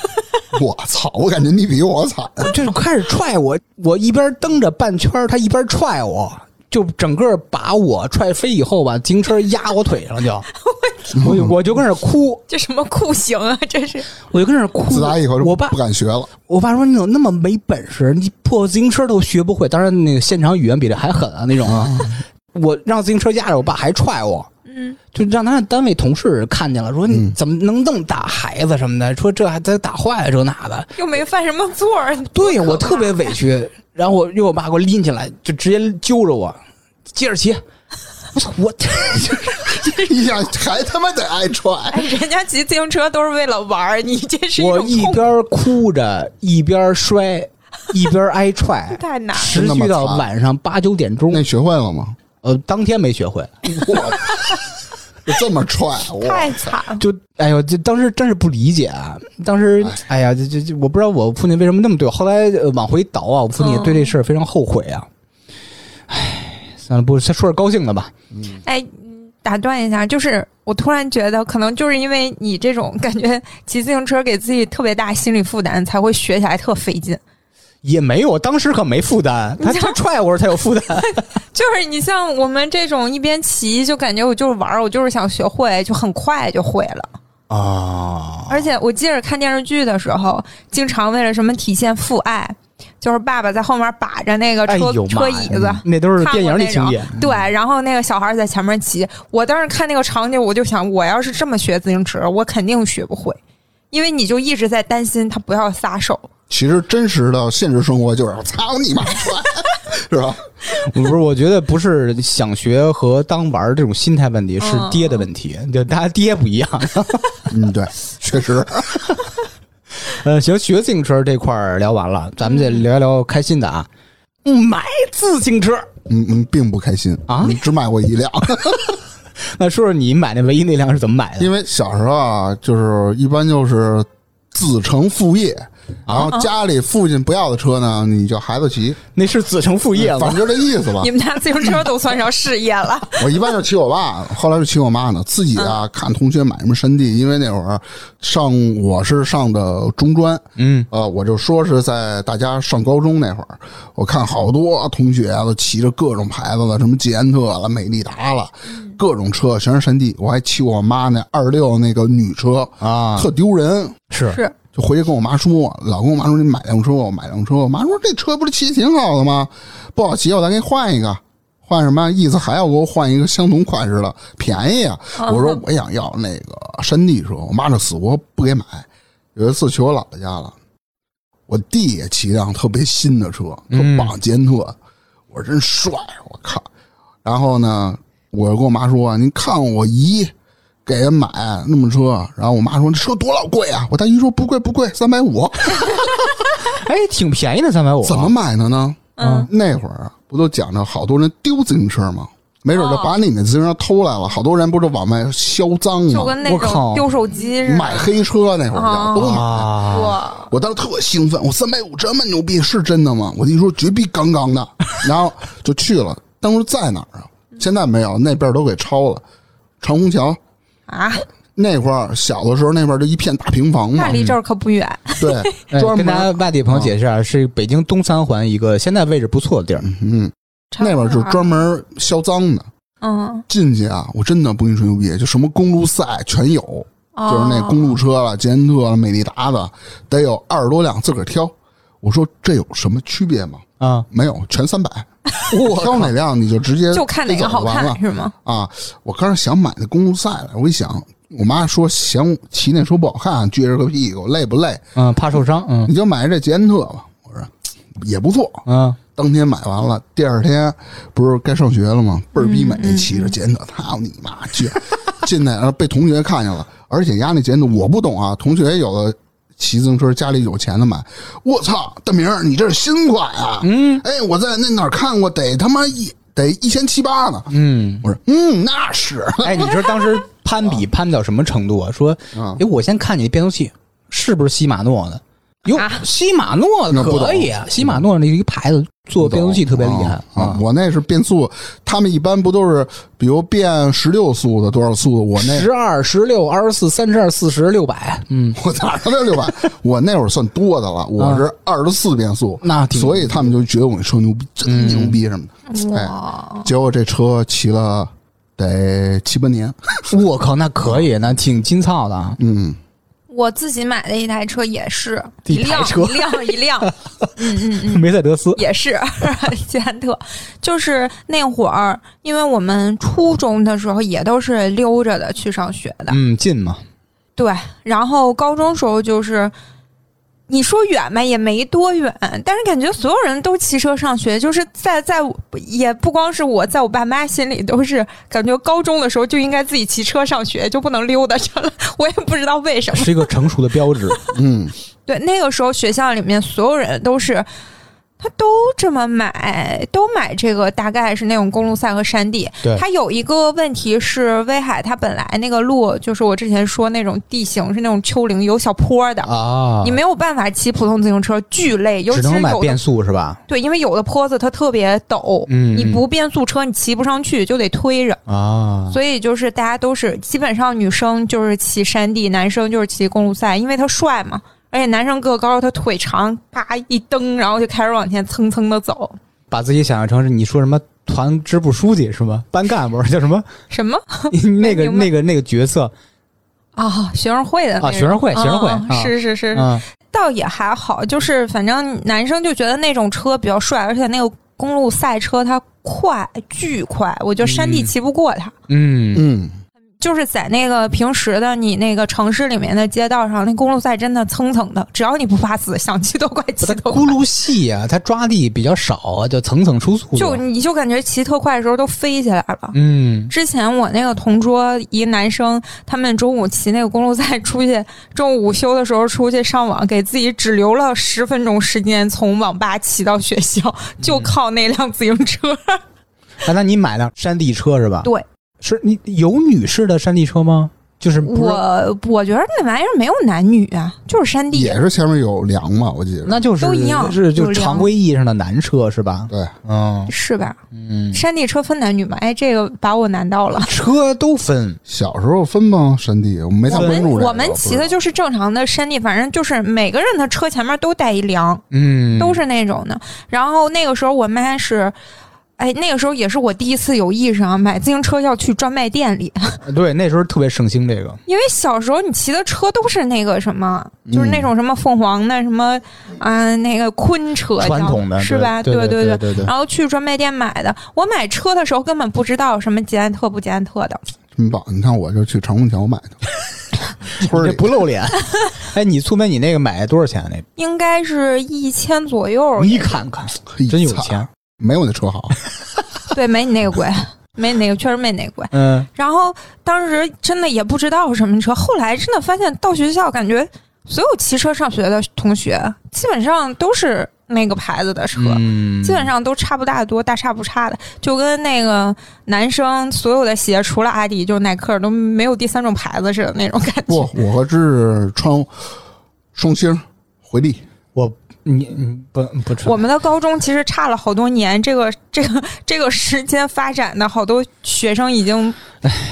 *laughs* 我操！我感觉你比我惨。就是开始踹我，我一边蹬着半圈，他一边踹我，就整个把我踹飞以后吧，自行车压我腿上就，*laughs* *laughs* 我就 *laughs* 我就跟那哭，这什么酷刑啊？这是 *laughs* 我就跟那哭。自打以后我爸不敢学了。我爸说：“你怎么那么没本事？你破自行车都学不会。当然，那个现场语言比这还狠啊，那种啊。我让自行车压着，我爸还踹我，嗯，就让他单位同事看见了，说你嗯怎么能那么打孩子什么的，说这还得打坏了这那的。又没犯什么错儿。对我多可怕特别委屈。然后我又我爸给我拎起来，就直接揪着我，接着骑。我操，我哎 *laughs* 呀，还他妈得挨踹！哎，人家骑自行车都是为了玩儿，你这是一我一边哭着一边摔，一边挨踹，*laughs* 太难了。持续到晚上八九点钟那。学会了吗？呃，当天没学会。就这么踹，我太惨了，就哎呦，这当时真是不理解啊！当时哎呀，这这这，我不知道我父亲为什么那么对我。后来、呃、往回倒啊，我父亲也对这事儿非常后悔啊。唉，算了，不先说点高兴的吧。哎，嗯打断一下，就是我突然觉得，可能就是因为你这种感觉，骑自行车给自己特别大心理负担，才会学起来特费劲。也没有，当时可没负担，他他踹我时候才有负担。*laughs* 就是你像我们这种一边骑就感觉我就是玩儿，我就是想学会，就很快就会了。啊，而且我记着看电视剧的时候，经常为了什么体现父爱，就是爸爸在后面把着那个车、车椅子。那都是电影里情节。对，然后那个小孩在前面骑，我当时看那个场景，我就想，我要是这么学自行车，我肯定学不会，因为你就一直在担心他不要撒手。其实真实的现实生活就是 *laughs* 操你妈，*laughs* 是吧？不是，我觉得不是想学和当玩儿这种心态问题，是嗯爹的问题。就大家爹不一样。嗯，对，确实。*laughs* 呃，行，学自行车这块儿聊完了，咱们再聊一聊开心的啊。买自行车，嗯嗯，并不开心啊你只买过一辆，*laughs* 那说说你买那唯一那辆是怎么买的？因为小时候啊，就是一般就是子承父业，然后家里父亲不要的车呢，你就孩子骑，那是子承父业了反？正就这意思吧你。们家自行车都算上事业了，*laughs* 我一般就骑我爸，后来就骑我妈呢。自己啊，看同学买什么山地，因为那会儿上我是上的中专，嗯，呃，我就说是在大家上高中那会儿，我看好多同学啊，都骑着各种牌子的，什么捷安特了、美利达了，各种车全是山地。我还骑我妈那二六那个女车啊特丢人。是是就回去跟我妈说，老跟我妈说你买辆车，我买辆车。我妈说这车不是骑挺好的吗？不好骑，我再给你换一个。换什么意思？还要给我换一个相同款式的，便宜啊！我说我想要那个山地车，我妈就死活不给买。有一次去我姥姥家了，我弟也骑辆特别新的车，特嗯棒，捷安特。我说真帅，我靠！然后呢，我就跟我妈说：“您看我姨给人买那么车。”然后我妈说：“这车多老贵啊！”我大姨说：“不贵不贵，三百五。*laughs* 哎，挺便宜的，三百五。怎么买的呢？嗯，那会儿不都讲着好多人丢自行车吗？没准就哦把你那自行车偷来了，好多人不是往外销赃吗？就跟那我靠种丢手机似的。买黑车那会儿都买。我当时特兴奋，我三百五这么牛逼是真的吗？我弟说绝逼杠杠的，*laughs* 然后就去了。当时在哪儿啊？现在没有，那边都给抄了。长虹桥啊，那块儿小的时候，那边就一片大平房嘛那，离这儿可不远。对，*laughs* 跟大家门外地朋友解释一下，是北京东三环一个现在位置不错的地儿。嗯，那边就是专门销赃的。嗯，进去啊，我真的不跟你说牛逼，就什么公路赛全有，哦就是那公路车了、捷安特了、美利达的，得有二十多辆，自个儿挑。我说这有什么区别吗？啊，没有，全三百。我挑哪辆你就直接就看哪个好看是吗？啊！我刚才想买那公路赛来，我一想，我妈说嫌骑那车不好看，撅着个屁股，累不累？嗯，怕受伤，嗯你就买这捷安特吧。我说也不错，嗯，当天买完了，第二天不是该上学了吗？倍儿逼美，骑着捷安特，操你妈去！*laughs* 进来然后被同学看见了，而且压那捷安特我不懂啊，同学有的骑自行车，家里有钱的买。我操，大明儿，你这是新款啊？嗯，哎，我在那哪儿看过，得他妈一得一千七八呢。嗯，我说，嗯，那是。哎，你知道当时攀比攀到什么程度啊？说，啊哎，我先看你的变速器是不是禧马诺的？哟啊，西马诺那可以啊，西马诺那一个牌子做变速器特别厉害啊啊！我那是变速，他们一般不都是比如变十六速的多少速的？我那十二、十六、二十四、三十二、四十、六百，嗯，我哪他妈六百？*laughs* 我那会儿算多的了，我是二十四变速，那挺所以他们就觉得我那车牛逼，真牛逼什么的。哎，哇，结果这车骑了得七八年，*laughs* 我靠，那可以，那挺劲操的啊。嗯，我自己买的一台车也是一一辆一辆一辆，嗯嗯嗯，梅赛德斯，也是捷安特，就是那会儿，因为我们初中的时候也都是溜着的去上学的，嗯，近嘛，对，然后高中时候就是。你说远吧，也没多远，但是感觉所有人都骑车上学，就是在在也不光是我，在我爸妈心里都是感觉高中的时候就应该自己骑车上学，就不能溜达着了。我也不知道为什么。是一个成熟的标志。嗯，*laughs* 对，那个时候学校里面所有人都是，他都这么买，都买这个，大概是那种公路赛和山地。对它有一个问题是，威海它本来那个路就是我之前说那种地形是那种丘陵，有小坡的。啊，你没有办法骑普通自行车，巨累，尤只其是有的能买变速是吧？对，因为有的坡子它特别陡，嗯你不变速车你骑不上去，就得推着。啊，所以就是大家都是基本上女生就是骑山地，男生就是骑公路赛，因为他帅嘛，而且男生个高，他腿长，啪一蹬，然后就开始往前蹭蹭的走。把自己想象成是你说什么团支部书记是吗？班干部叫什么？什么 *laughs* 那个那个那个角色啊？学生会的啊学生会学生会是是是，啊，倒也还好，就是反正男生就觉得那种车比较帅，而且那个公路赛车它快，巨快，我觉得山地嗯骑不过它。嗯，嗯，就是在那个平时的你那个城市里面的街道上，那公路赛真的蹭蹭的，只要你不怕死，想骑都快骑它多快轱。辘细啊，它抓地比较少啊，就层层出速。就你就感觉骑特快的时候都飞起来了。嗯，之前我那个同桌一男生，他们中午骑那个公路赛出去，中午午休的时候出去上网，给自己只留了十分钟时间从网吧骑到学校，就靠那辆自行车。啊，那你买辆山地车是吧？对，是你有女士的山地车吗？就是我我觉得那玩意儿没有男女啊，就是山地。也是前面有梁嘛，我记得。那就是都一样是就常规意义上的男车是吧？对，嗯是吧？嗯，山地车分男女吗？哎，这个把我难到了。*laughs* 车都分，小时候分吗？山地我没太关注。我们骑的就是正常的山地，反正就是每个人的车前面都带一梁，嗯，都是那种的。然后那个时候我妈是，哎，那个时候也是我第一次有意识啊，买自行车要去专卖店里，*laughs* 对，那时候特别盛行这个。因为小时候你骑的车都是那个什么，嗯就是那种什么凤凰的什么啊、那个昆车传统的是吧？对对对。对对对，然后去专卖店买的，我买车的时候根本不知道什么捷安特不捷安特的，真棒！你看，我就去长虹桥买的，*laughs* 村里不露脸。*laughs* 哎，你苏梅，你那个买多少钱？那应该是一千左右。你看看，真有钱。没我那车好。*laughs* 对，没你那个贵，*laughs* 没你那个确实没你那个贵。嗯，然后当时真的也不知道什么车，后来真的发现到学校，感觉所有骑车上学的同学基本上都是那个牌子的车。嗯基本上都差不大多，大差不差的，就跟那个男生所有的鞋，除了阿迪，就是耐克，都没有第三种牌子似的那种感不觉。，我和芝芝穿双星回力，我你你不不穿我们的高中其实差了好多年，这个这个这个时间发展的好多学生已经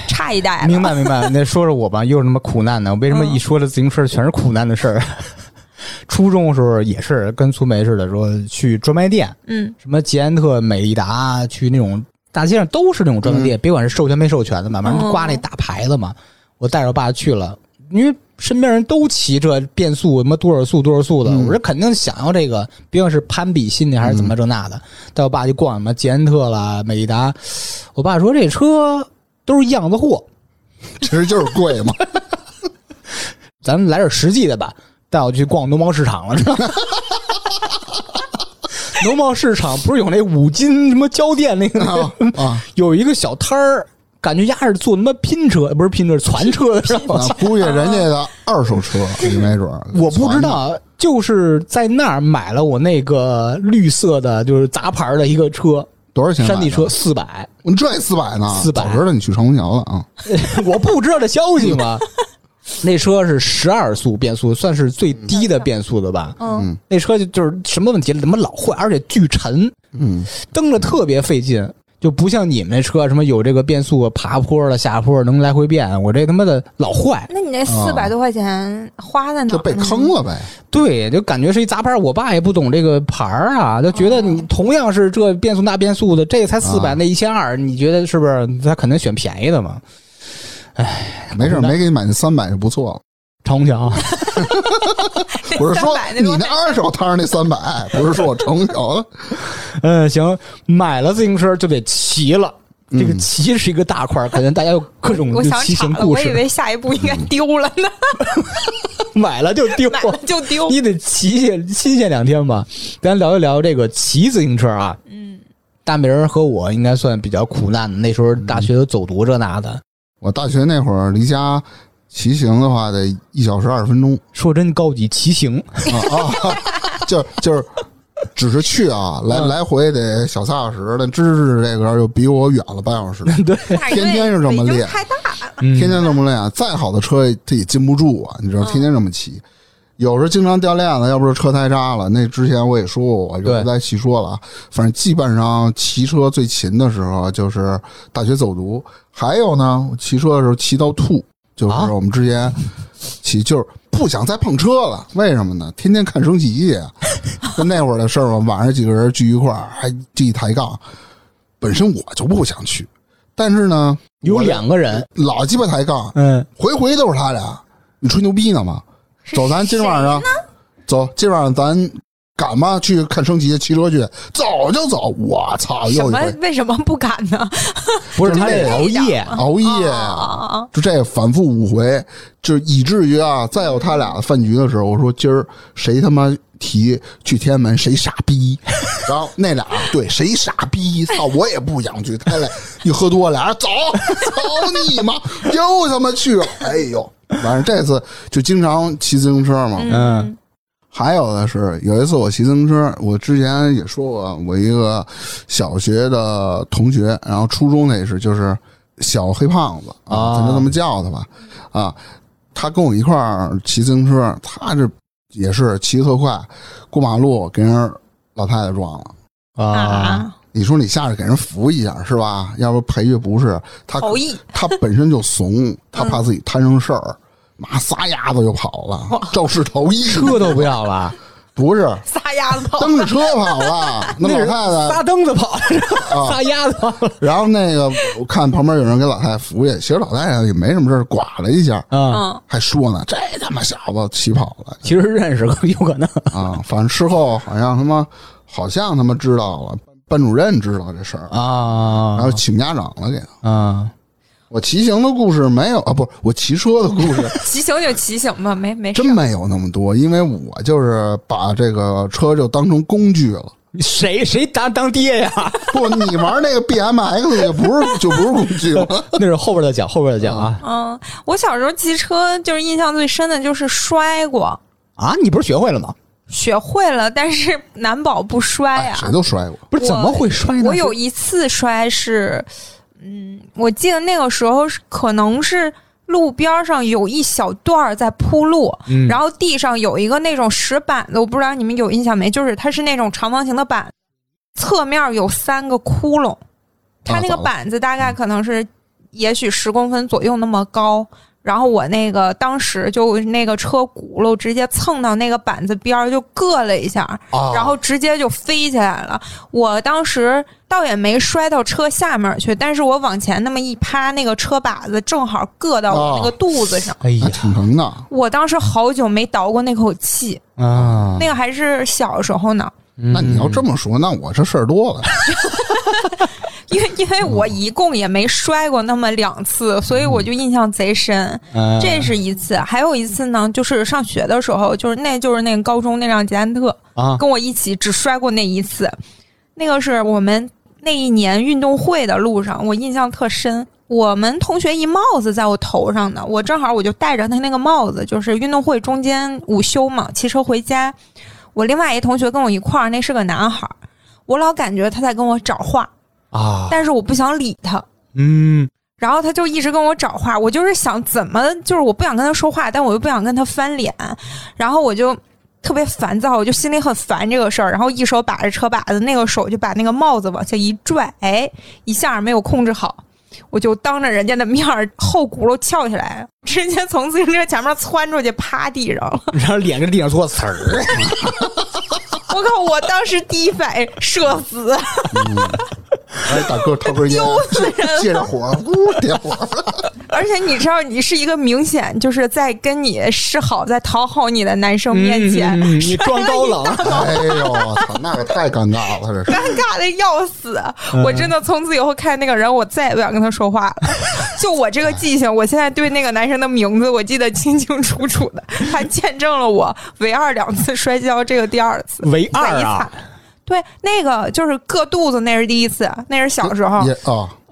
差一代了。明白明白，那说说我吧，又是那么苦难的。我为什么一说这自行车全是苦难的事儿？*laughs* 初中的时候也是跟苏梅似的，说去专卖店，嗯，什么捷安特、美利达，去那种大街上都是那种专卖店，别管是授权没授权的嘛，反正哦挂那大牌子嘛。我带着我爸去了，因为身边人都骑这变速，什么多少速多少速的，嗯我说肯定想要这个，别管是攀比心理还是怎么这那的。带我爸去逛什么捷安特啦、美利达，我爸说这车都是样子货，其实就是贵嘛。*laughs* 咱们来点实际的吧，带我去逛农贸市场了，知道吗？*laughs* 农贸市场不是有那五金什么胶垫那个、啊啊，*laughs* 有一个小摊儿，感觉丫是坐他妈拼车，不是拼车，传车的，知道吗？啊，估计人家的二手车 *laughs* 没准儿我不知道，就是在那儿买了我那个绿色的，就是杂牌的一个车，多少钱？山地车四百，你这四百呢？四百早知道你去长虹桥了啊！*laughs* 我不知道这消息吗？*laughs* 那车是十二速变速，算是最低的变速的吧。嗯，那车就就是什么问题，怎么老坏，而且巨沉，嗯，蹬着特别费劲，就不像你们那车什么有这个变速爬坡了下坡能来回变，我这他妈的老坏。那你那四百多块钱花在哪儿？就被坑了呗。对，就感觉是一杂牌。我爸也不懂这个牌儿啊，就觉得你同样是这变速那变速的，这才四百、啊那一千二，你觉得是不是？他肯定选便宜的嘛。哎没事儿，没给你买那三百就不错了。长虹桥，*laughs* 我是说你那二手摊上那三百，不是说我长虹桥的。嗯，行，买了自行车就得骑了。这个嗯骑是一个大块儿，可能大家有各种骑行故事。我以为下一步应该丢了呢，*laughs* 买了就丢，买了就丢。你得骑去新鲜两天吧。咱聊一聊这个骑自行车啊。嗯，大明儿和我应该算比较苦难的，那时候大学有走读这那的。我大学那会儿离家骑行的话得一小时二十分钟说真高级，骑行。啊啊，*laughs* 就就是只是去啊，来嗯来回得小仨小时，但知识这个又比我远了半小时。*laughs* 对，天天是这么练太大了。嗯天天这么练，再好的车它也禁不住啊！你知道，天天这么骑，有时候经常掉链子，要不是车胎扎了。那之前我也说过，我就不再细说了啊。反正基本上骑车最勤的时候就是大学走读，还有呢，骑车的时候骑到吐，就是啊我们之前骑就是不想再碰车了。为什么呢？天天看升旗去，就那会儿的事儿嘛。晚上几个人聚一块儿，还一抬杠，本身我就不想去，但是呢，有两个人，老鸡巴抬杠，嗯，回回都是他俩，你吹牛逼呢吗？走，咱今晚上走，今晚上咱赶吧去看升旗，骑车去，走就走。我操，什么又一回？为什么不敢呢？*laughs* 不是他这得 *laughs* 熬夜，熬夜啊！就这反复五回，就以至于啊，再有他俩饭局的时候，我说今儿谁他妈提去天安门，谁傻逼。*laughs* 然后那俩对谁傻逼，操，我也不想去。他俩一喝多，俩人走走你妈，又他妈去了。哎呦，反正这次就经常骑自行车嘛。嗯还有的是，有一次我骑自行车，我之前也说过，我一个小学的同学，然后初中那也是，就是小黑胖子啊咱就这么叫他吧，啊，他跟我一块儿骑自行车，他这也是骑特快，过马路给人老太太撞了。啊，啊，你说你下去给人扶一下是吧？要不赔去不是他他本身就怂，他怕自己摊上事儿，妈撒丫子就跑了，肇事逃逸。车都不要了，*laughs* 不是撒丫子跑。蹬着车跑了，*laughs* 那老太太撒蹬子跑了，啊撒丫子跑了，然后那个我看旁边有人给老太太扶去，其实老太太也没什么事儿，剐了一下，啊，嗯，还说呢，这他妈小子起跑了其实认识有可能，*laughs* 啊！反正事后好像他妈好像他妈知道了，班主任知道这事儿，啊，然后请家长了给他。啊，我骑行的故事没有啊，不是我骑车的故事，*laughs* 骑行就骑行吧，没没真没有那么多，因为我就是把这个车就当成工具了。谁谁当当爹呀？不，你玩那个 BMX 也不是就不是工具了。*laughs* 那是后边的讲，后边的讲啊嗯，我小时候骑车就是印象最深的就是摔过，啊！你不是学会了吗？学会了，但是难保不摔啊。哎谁都摔过。不是怎么会摔呢？我有一次摔是，嗯，我记得那个时候是可能是路边上有一小段儿在铺路，嗯然后地上有一个那种石板子，我不知道你们有印象没？就是它是那种长方形的板，侧面有三个窟窿，它那个板子大概可能是也许十公分左右那么高。然后我那个当时就那个车轱辘直接蹭到那个板子边儿，就硌了一下，啊然后直接就飞起来了。我当时倒也没摔到车下面去，但是我往前那么一趴，那个车把子正好硌到我那个肚子上。哎呀还挺疼的。我当时好久没倒过那口气，啊，那个还是小时候呢。那那你要这么说，那我这事儿多了。*laughs* 因为因为我一共也没摔过那么两次，所以我就印象贼深。嗯这是一次，还有一次呢，就是上学的时候，就是那就是那个高中那辆捷安特，啊跟我一起只摔过那一次。那个是我们那一年运动会的路上，我印象特深。我们同学一帽子在我头上呢，我正好我就戴着他那个帽子，就是运动会中间午休嘛，骑车回家。我另外一同学跟我一块儿，那是个男孩儿，我老感觉他在跟我找话，啊，但是我不想理他。嗯，然后他就一直跟我找话，我就是想怎么，就是我不想跟他说话，但我又不想跟他翻脸，然后我就特别烦躁，我就心里很烦这个事儿，然后一手把着车把子，那个手就把那个帽子往下一拽，哎，一下没有控制好，我就当着人家的面儿后轱辘翘起来，*laughs* 直接从自行车前面窜出去，趴地上了。然后脸跟地上做词儿，我靠！我当时第一反应社死，哎，大哥掏根烟，*laughs* 借着火，呜，点火。*laughs* 而且你知道，你是一个明显就是在跟你示好、在讨好你的男生面前，嗯 *laughs* 你装高冷，哎呦，我操，那个太尴尬了，这是。尴尬的要死。嗯我真的从此以后看那个人，我再也不想跟他说话了。就我这个记性，我现在对那个男生的名字我记得清清楚楚的，还见证了我唯二两次摔跤，这个第二次。唯二啊！对，那个就是硌肚子，那是第一次，那是小时候。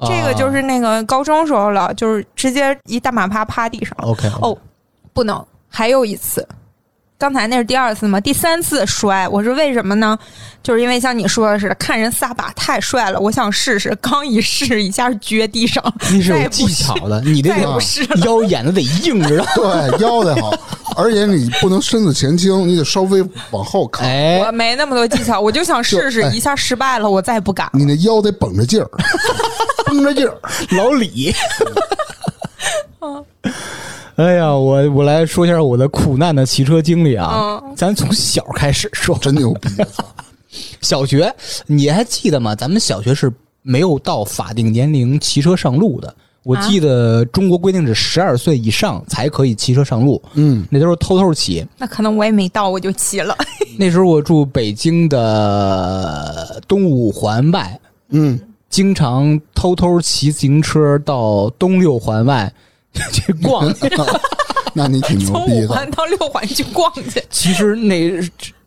这个就是那个高中时候了，就是直接一大马趴趴地上。OK，哦，不能，还有一次，刚才那是第二次嘛，第三次摔，我是为什么呢？就是因为像你说的似的，看人撒把太帅了，我想试试，刚一试，一下撅地上，你是有技巧的，你这再也个不是。腰演的得硬着。*laughs* 对，腰得好，而且你不能身子前倾，你得稍微往后靠，哎我，没那么多技巧，我就想试试，哎一下失败了，我再也不敢了。你那腰得绷着劲儿，*laughs* 绷着劲儿。老李。*laughs* 哎呀，我我来说一下我的苦难的骑车经历啊。嗯咱从小开始说，真牛逼！操 *laughs* 小学你还记得吗？咱们小学是没有到法定年龄骑车上路的。我啊记得中国规定是十二岁以上才可以骑车上路，嗯，那都是偷偷骑。那可能我也没到，我就骑了。*laughs* 那时候我住北京的东五环外，嗯，经常偷偷骑自行车到东六环外 *laughs* 去逛。*laughs* 那你挺牛从逼的，五环到六环去逛去，其实那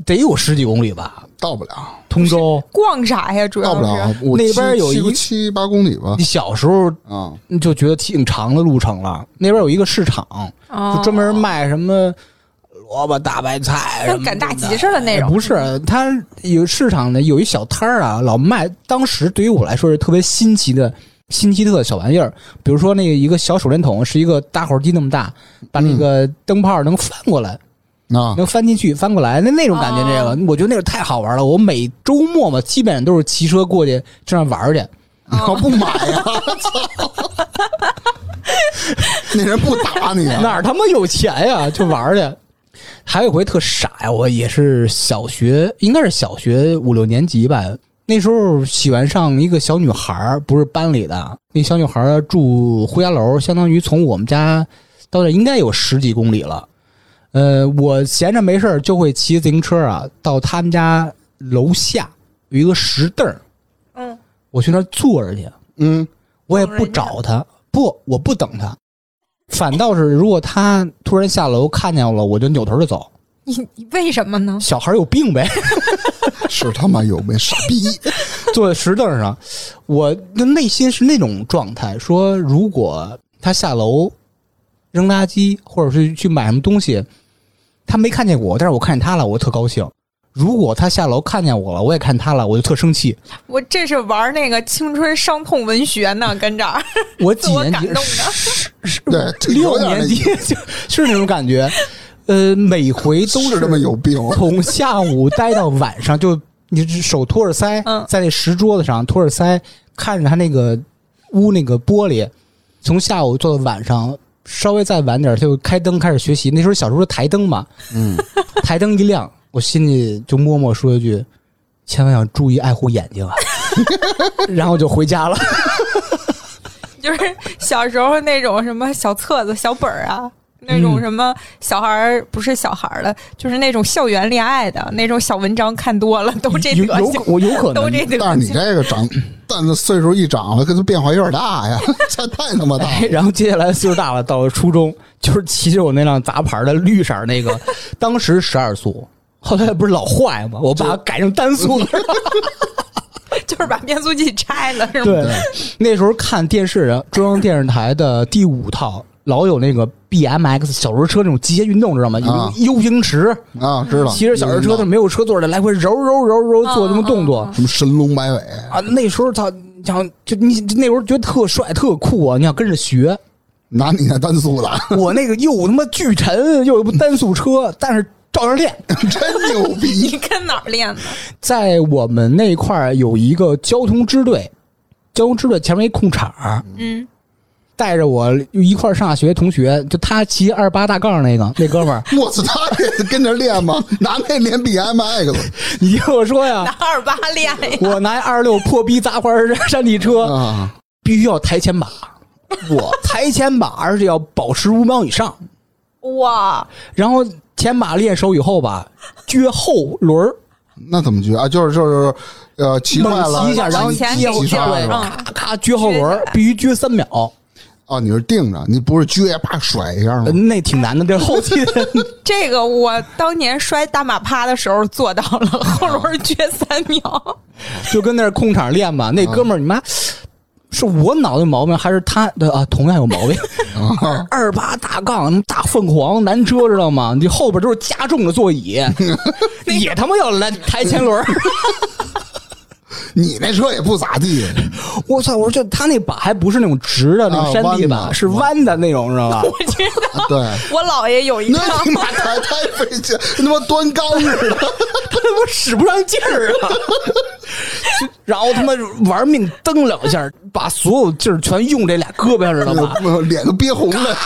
得有十几公里吧，*laughs* 到不了，通州。逛啥呀？主要到不了那边有一七七八公里吧你，小时候啊，就觉得挺长的路程了。那边有一个市场，哦就专门卖什么萝卜、大白菜，跟赶大集似的那种哎不是，它有市场呢，有一小摊儿啊，老卖。当时对于我来说是特别新奇的。新奇特的小玩意儿，比如说那个一个小手电筒是一个打火机那么大，把那个灯泡能翻过来，啊，能翻进去翻过来，那那种感觉，这个、我觉得那个太好玩了。我每周末嘛，基本上都是骑车过去这样玩儿去。你要不买呀？操！*laughs* 那人不打你啊？哪儿他妈有钱呀？就玩去。还有回特傻呀，我也是小学，应该是小学五六年级吧。那时候喜欢上一个小女孩儿，不是班里的。那小女孩儿住呼家楼，相当于从我们家到这应该有十几公里了。呃，我闲着没事儿就会骑自行车啊，到他们家楼下有一个石凳儿嗯，我去那儿坐着去。嗯，我也不找他，不，我不等他，反倒是如果他突然下楼看见我了，我就扭头就走。你你为什么呢？小孩有病呗，*laughs* 是他妈有病傻逼？坐在石凳上，我的内心是那种状态，说如果他下楼扔垃圾，或者是去买什么东西，他没看见我，但是我看见他了，我特高兴。如果他下楼看见我了，我也看他了，我就特生气。我这是玩那个青春伤痛文学呢，跟这儿我几年级 *laughs* 感动的。对，六年级就是那种感觉，呃，每回都是这么有病。从下午待到晚上，就你手托着腮，嗯在那石桌子上托着腮，看着他那个屋那个玻璃，从下午坐到晚上，稍微再晚点就开灯开始学习。那时候小时候台灯嘛，嗯，台灯一亮，我心里就默默说一句：“千万要注意爱护眼睛啊！” *laughs* 然后就回家了。*laughs* 就是小时候那种什么小册子、小本儿啊，那种什么小孩儿不是小孩儿了，就是那种校园恋爱的那种小文章看多了，都这有有德行，我有可能都这德但是你。这个长，但是岁数一长了，跟他变化有点大呀，*laughs* 这太他妈大哎，然后接下来岁数大了，到了初中，就是骑着我那辆杂牌的绿色那个，*laughs* 当时十二速，后来不是老坏吗？我把它改成单速了。*laughs* 就是把变速器拆了，是吗？对，那时候看电视，中央电视台的第五套老有那个 BMX 小轮车那种极限运动，知道吗？啊有 U 型池，啊，知道。骑着小轮车，他没有车座的，来回揉揉揉揉做什么动作什么神龙摆尾，啊。那时候他想就你那时候觉得特帅特酷啊，你想跟着学。拿你那单速的，*laughs* 我那个又他妈巨沉，又有部单速车，但是照样练。*laughs* 真牛逼 *laughs* 你！跟哪儿练的？在我们那块儿有一个交通支队，交通支队前面一空场儿，嗯，带着我一块儿上下学同学，就他骑二八大杠那个那哥们儿，我操，他也跟着练吗？*laughs* 拿那练 BMX 你听我说呀拿，二八练呀。我拿二十六破逼杂花山地车，啊！必须要抬前把，我抬前把，而且要保持五秒以上，哇，然后前把练熟以后吧，撅后轮儿。那怎么撅？啊？就是就是，呃，骑快了，骑一下，然后接拧劲儿对，是吧？咔咔撅后轮儿，必须撅三秒，哦，你是定着，你不是撅啪甩一下吗呃？那挺难的，这后期的。*laughs* 这个我当年摔大马趴的时候做到了，后轮撅三秒。*laughs* 就跟那儿空场练吧。那哥们儿，你妈是我脑子有毛病，还是他的啊？同样有毛病。*laughs* 啊，二八大杠，大凤凰难遮知道吗？你后边都是加重的座椅，也他妈要来抬前轮儿。你那车也不咋地，*laughs* 我操！我说就他那把还不是那种直的那种啊山地把，是弯的那种，知道吧？我觉得对，我姥爷有一那趟你妈太太费劲，跟他妈端缸似的。*laughs* 他他妈使不上劲儿啊！*laughs* 然后他妈玩命蹬两下，把所有劲儿全用这俩胳膊上，知道吧？脸都憋红了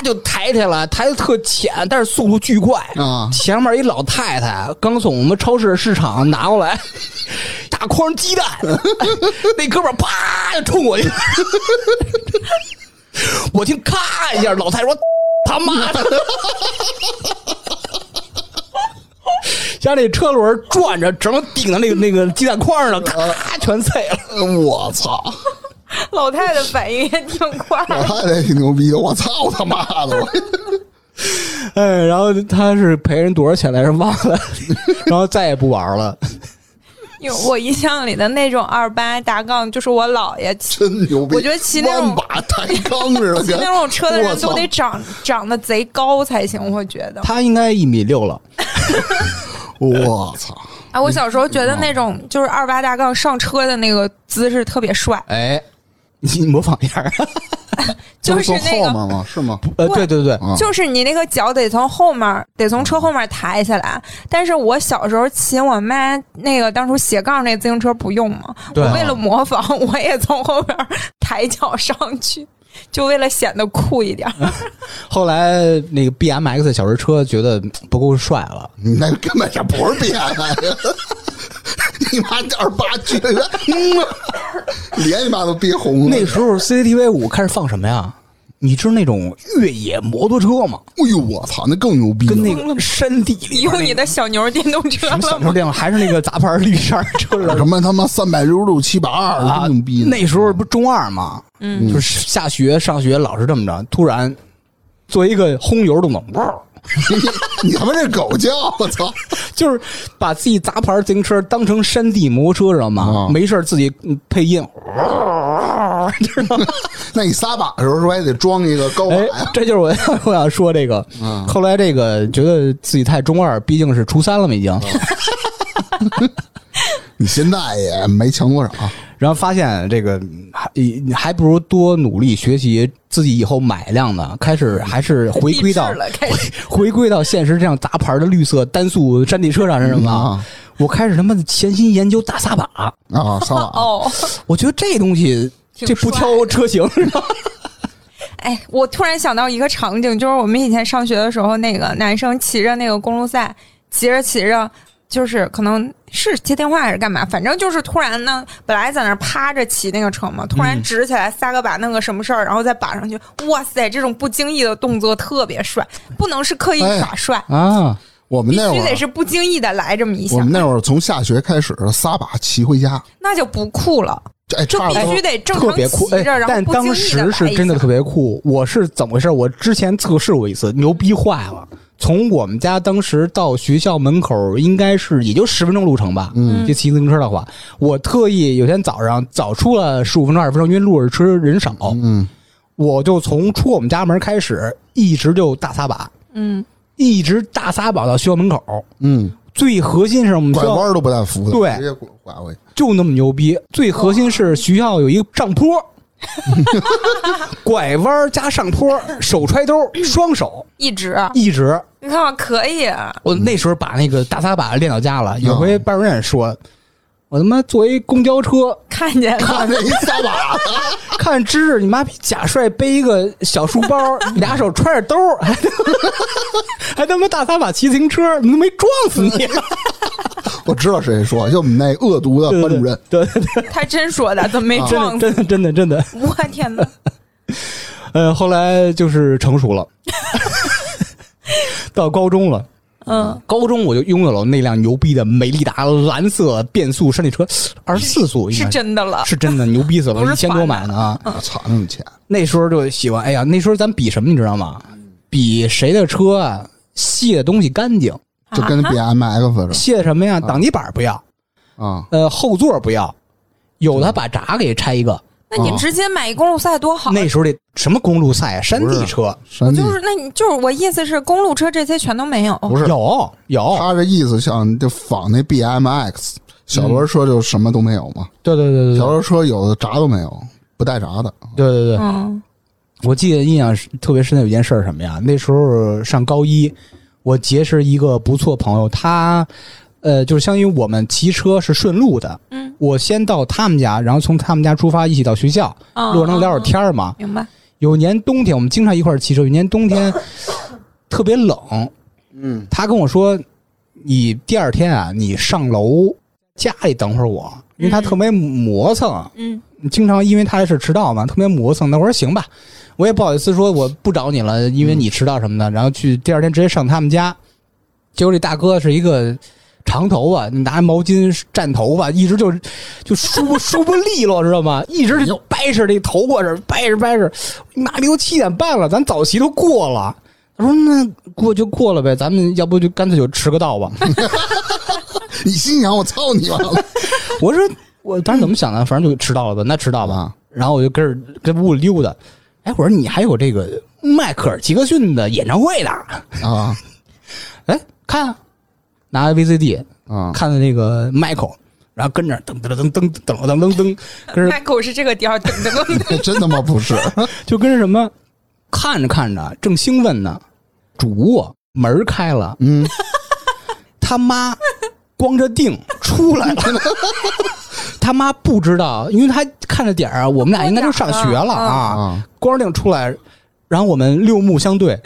咔就抬起来，抬的特浅，但是速度巨快啊前面一老太太刚从我们超市市场拿过来 *laughs* 大筐鸡蛋，*laughs* 那哥们儿啪就冲过去，*laughs* 我听咔一下，老太太说他妈的。像那车轮转着，正顶到那个那个鸡蛋筐上了，咔全碎了。我操！*laughs* 老太太反应也挺快老太太挺牛逼的，我操他妈的！我 *laughs* 哎，然后他是赔人多少钱来着？忘了，*laughs* 然后再也不玩了。因为我印象里的那种二八大杠，就是我姥爷骑真牛逼！我觉得骑那种弯把抬杠似的，骑那种车的人都得长长得贼高才行，我觉得。他应该一米六了，我操！哎，我小时候觉得那种就是二八大杠上车的那个姿势特别帅，哎，你模仿一下。*laughs* 就是那个后面吗？是吗？呃，对对对，啊就是你那个脚得从后面，得从车后面抬起来。但是我小时候骑我妈那个当初斜杠那自行车不用嘛，对啊我为了模仿，*laughs* 我也从后边 *laughs* 抬脚上去，就为了显得酷一点。后来那个 B M X 小轮车觉得不够帅了，你那根本就不是变呀！*laughs* 你妈二八撅着，嗯，脸你妈都憋红了。那时候 C C T V 五开始放什么呀？你知道那种越野摩托车吗？哎呦我操，那更牛逼！跟那个山地里你用你的小牛电动车了吗？什么小牛电动还是那个杂牌绿色车 *laughs* 什么他妈三百六十度七百二，牛逼！那时候不中二吗？嗯，就是下学上学老是这么着，突然做一个轰油动作，wow *laughs* 你他妈这狗叫！我操！*laughs* 就是把自己杂牌自行车当成山地摩托车，知道吗？啊没事自己嗯配音，*laughs* 知道吗？那你撒把的时候是不是还得装一个高把哎？，这就是我我想说这个。嗯后来这个觉得自己太中二，毕竟是初三了嘛，已经。你现在也没强多少，然后发现这个还还不如多努力学习，自己以后买辆呢。开始还是回归到 *laughs* *laughs* 回归到现实，这样杂牌的绿色单速山地车上，知道吗？啊我开始他妈的潜心研究大撒把，啊，撒把 *laughs* 哦，我觉得这东西这不挑车型是吧？哎，我突然想到一个场景，就是我们以前上学的时候，那个男生骑着那个公路赛，骑着骑着，就是可能是接电话还是干嘛，反正就是突然呢，本来在那儿趴着骑那个车嘛，突然嗯直起来撒个把，弄个什么事儿，然后再把上去，哇塞，这种不经意的动作特别帅，不能是刻意哎耍帅，啊，我们那会儿须得是不经意的来这么一下我，们那会儿从下学开始撒把骑回家，那就不酷了，哎，就必须得正常特别酷骑着，哎然后但当时是真的特别酷。我是怎么回事？我之前测试过一次，牛逼坏了。从我们家当时到学校门口，应该是也就十分钟路程吧。嗯就骑自行车的话，我特意有天早上早出了十五分钟、二十分钟，因为路上车人少，嗯，我就从出我们家门开始，一直就大撒把，嗯，一直大撒把到学校门口。嗯，最核心是我们学校拐弯都不带扶的，对直接拐拐回去。就那么牛逼。最核心是学校有一个上坡，*laughs* 拐弯加上坡，手揣兜，*clears throat* 双手一直，一直。你看我可以，我那时候把那个大撒把练到家了。有回班主任说，我他妈坐一公交车 *laughs* 看见了，看见一撒把，*laughs* 看芝芝你妈逼贾帅背一个小书包，俩手揣着兜还他妈大撒把骑自行车，你都没撞死你。*laughs* 我知道谁说，就我们那恶毒的班主任。对对对，他真说的，怎么没真撞死？的真的真的真的。我天哪！*laughs* 呃，后来就是成熟了，*laughs* 到高中了。嗯，高中我就拥有了那辆牛逼的美利达蓝色变速山地车，二十四速，是真的了。是真的牛逼死了，一千多买的啊！我操，那么钱！那时候就喜欢，哎呀，那时候咱比什么，你知道吗？比谁的车啊卸的东西干净，就跟啊 BMX 似的。卸什么呀？挡泥板不要，啊，呃，后座不要，有的把闸给拆一个。那你直接买一公路赛多好。那时候的什么公路赛？啊，山地车。山地。就是，那你就是我意思是，公路车这些全都没有。不是。有有，他的意思像就仿那 BMX 小轮车就什么都没有嘛，对对对对对。小轮车有的闸都没有，不带闸的。对对对，嗯。我记得印象特别深的有件事儿什么呀？那时候上高一，我结识一个不错朋友，他呃，就是相当于我们骑车是顺路的，嗯，我先到他们家，然后从他们家出发一起到学校，嗯路上聊会儿天儿嘛。明白。有年冬天我们经常一块儿骑车，有年冬天 *laughs* 特别冷，嗯，他跟我说：“你第二天啊，你上楼家里等会儿我，因为他特别磨蹭。嗯经常因为他的事迟到嘛，特别磨蹭。那我说行吧，我也不好意思说我不找你了，因为你迟到什么的。然后去第二天直接上他们家，结果这大哥是一个长头发，拿毛巾蘸头发，一直就就梳不 *laughs* 梳不利落，知道吗？一直就掰扯这头发这掰着掰着，妈离都七点半了，咱早习都过了。他说那过就过了呗，咱们要不就干脆就迟个到吧。*laughs* 你心想我操你妈了，*laughs* 我说我当时怎么想的？反正就迟到了吧，那迟到吧。啊然后我就跟着跟屋里溜达。哎，我说你还有这个迈克尔·杰克逊的演唱会呢？啊 *laughs* 哎，看啊，拿 VCD 啊！看的那个 Michael，然后跟着噔噔噔噔噔噔噔噔，跟着麦口是这个调，噔噔噔。*laughs* 真他妈不是，*laughs* 就跟着什么，看着看着正兴奋呢，主卧门开了，嗯，他妈光着腚出来了。*laughs* 他妈不知道，因为他看着点儿啊，我们俩应该就上学了啊，啊，光着腚出来，然后我们六目相对，*laughs*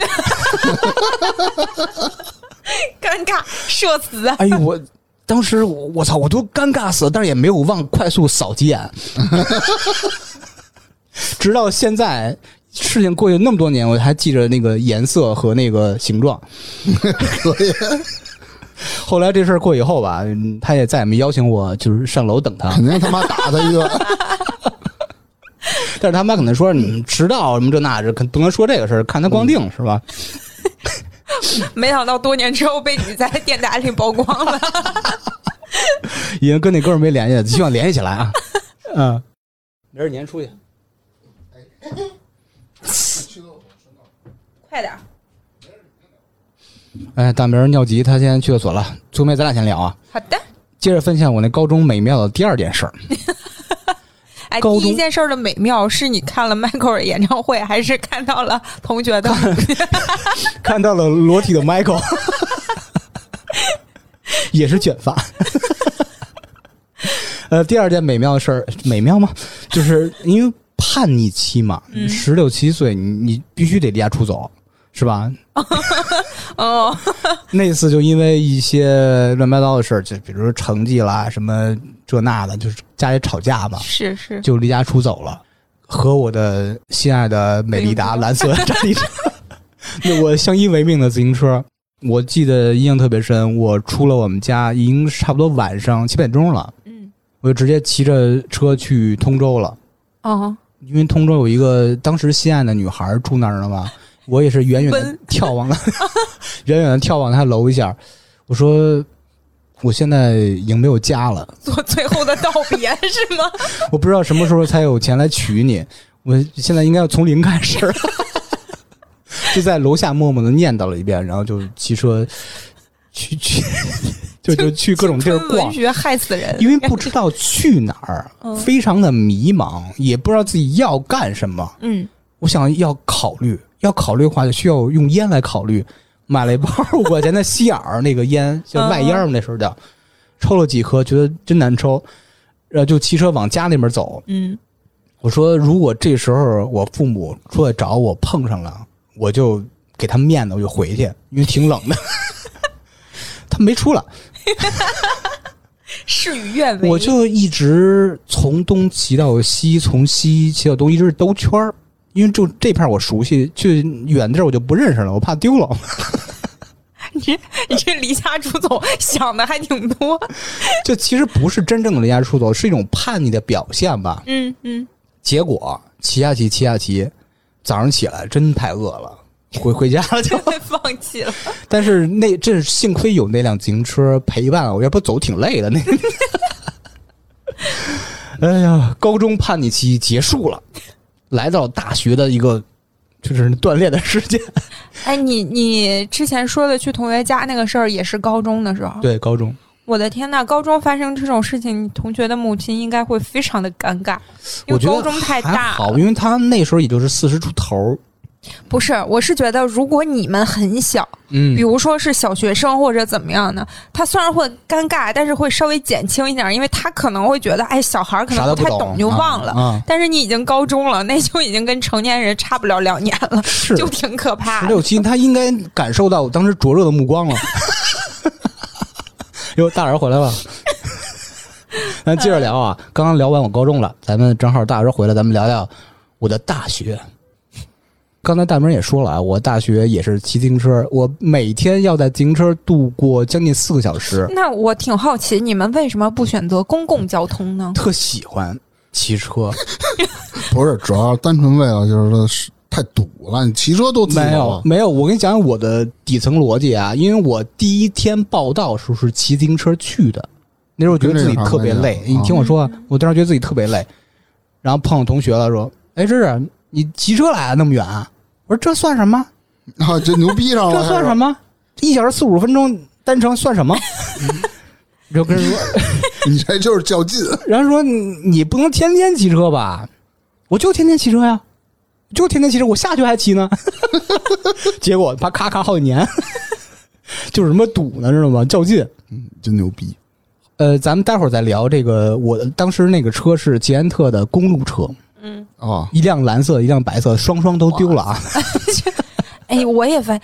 尴尬，社死。哎呦我。当时我我操，我都尴尬死了，但是也没有忘快速扫几眼。*laughs* 直到现在，事情过去那么多年，我还记着那个颜色和那个形状。可以，*laughs* 后来这事儿过以后吧，嗯他也再也没邀请我，就是上楼等他。肯定他妈打他一顿，*laughs* 但是他妈可能说你迟到什么这那这，可不能说这个事儿，看他光腚是吧？*laughs* 没想到多年之后被你在电台里曝光了。已经跟那哥们没联系了，希望联系起来啊。嗯，明儿年出去。快点儿，哎，大明尿急，他先去厕所了。粗妹，咱俩先聊啊。好的。接着分享我那高中美妙的第二件事儿。*laughs* 哎，高中第一件事儿的美妙是你看了迈克尔演唱会，还是看到了同学的？看 *laughs* 到了裸体的 Michael，*laughs* 也是卷发。呃，第二件美妙的事儿，美妙吗？就是因为叛逆期嘛，十六七岁，你你必须得离家出走，是吧？哦，*laughs* 那次就因为一些乱七八糟的事儿，就比如说成绩啦，什么这那的，就是家里吵架嘛，是是，就离家出走了，和我的心爱的美利达蓝色战利车，*laughs* 那我相依为命的自行车，我记得印象特别深。我出了我们家，已经差不多晚上七点钟了，嗯，我就直接骑着车去通州了，哦，因为通州有一个当时心爱的女孩住那儿了嘛。我也是远远的眺望了，*laughs* 远远的眺望他楼一下，我说我现在已经没有家了，做最后的道别是吗？*laughs* 我不知道什么时候才有钱来娶你，我现在应该要从零开始。*laughs* 就在楼下默默的念叨了一遍，然后就骑车去去，就就去各种地儿逛。害死人，因为不知道去哪儿，嗯。非常的迷茫，也不知道自己要干什么。嗯，我想要考虑，要考虑的话，就需要用烟来考虑。买了一包五块钱的吸眼儿那个烟，*laughs* 叫外烟儿，那时候叫，抽了几颗，觉得真难抽，然后就骑车往家那边走。嗯，我说，如果这时候我父母出来找我碰上了，我就给他们面子，我就回去，因为挺冷的。*laughs* 他没出来，*laughs* 事与愿违。我就一直从东骑到西，从西骑到东，一直是兜圈儿。因为就这片我熟悉，去远地儿我就不认识了，我怕丢了。*laughs* 你这你这离家出走想的还挺多。*laughs* 就其实不是真正的离家出走，是一种叛逆的表现吧。嗯嗯，结果骑呀骑，骑呀骑，早上起来真太饿了，回回家了就。*laughs* 放弃了。但是那这幸亏有那辆自行车陪伴我，要不走挺累的那。哎呀，高中叛逆期结束了，来到大学的一个就是锻炼的时间。*laughs* 哎，你你之前说的去同学家那个事儿，也是高中的时候。对，高中我的天呐，高中发生这种事情，你同学的母亲应该会非常的尴尬，因为我觉得高中太还大好，因为他那时候也就是四十出头。不是，我是觉得如果你们很小，嗯比，如说是小学生或者怎么样的，他虽然会尴尬，但是会稍微减轻一点，因为他可能会觉得，哎，小孩可能不太懂就忘了。啊啊但是你已经高中了，那就已经跟成年人差不了两年了，是就挺可怕的。十六七，他应该感受到我当时灼热的目光了。*laughs* 哟，大儿回来了，咱接着聊啊。刚刚聊完我高中了，咱们正好大儿回来，咱们聊聊我的大学。刚才大明也说了啊，我大学也是骑自行车，我每天要在自行车度过将近四个小时，那我挺好奇，你们为什么不选择公共交通呢？特喜欢骑车。*laughs* 不是，主要单纯为了就是说是太堵了，你骑车多自没由啊。有没有，我跟你讲讲我的底层逻辑啊，因为我第一天报道时候是骑自行车去的，那时候觉得自己特别累。你听我说啊，我当时觉得自己特别累，然后碰到同学了，说：“哎，这是你骑车来啊，那么远啊？”我说：“这算什么？啊，这牛逼上了，这算什么？一小时四五十分钟单程算什么？” *laughs* 就跟人说，*laughs* 你这就是较劲。然后说你你不能天天骑车吧？我就天天骑车呀，就天天骑车，我下去还骑呢。*laughs* 结果他咔咔好几年，就是什么堵呢，知道吗？较劲。嗯真牛逼！呃，咱们待会儿再聊这个。我当时那个车是捷安特的公路车，嗯，哦，一辆蓝色，一辆白色，双双都丢了啊！*laughs* 哎，我也发现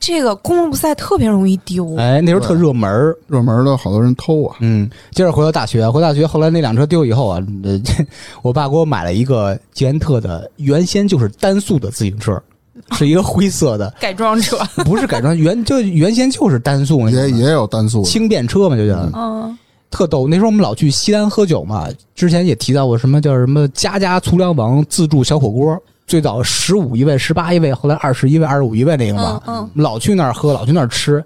这个公路赛特别容易丢。哎，那时候特热门儿。热门的好多人偷啊。嗯，接着回到大学，回大学后来那辆车丢以后啊，呃，*laughs* 我爸给我买了一个捷安特的，原先就是单速的自行车，*laughs* 是一个灰色的，改装车，不是改装，原就原先就是单速也也有单速，轻便车嘛，就叫、嗯，特逗。那时候我们老去西单喝酒嘛，之前也提到过什么叫什么家家粗粮王自助小火锅，最早十五一位、十八一位，后来二十一位、二十五一位那个嘛，嗯老去那儿喝，老去那儿吃。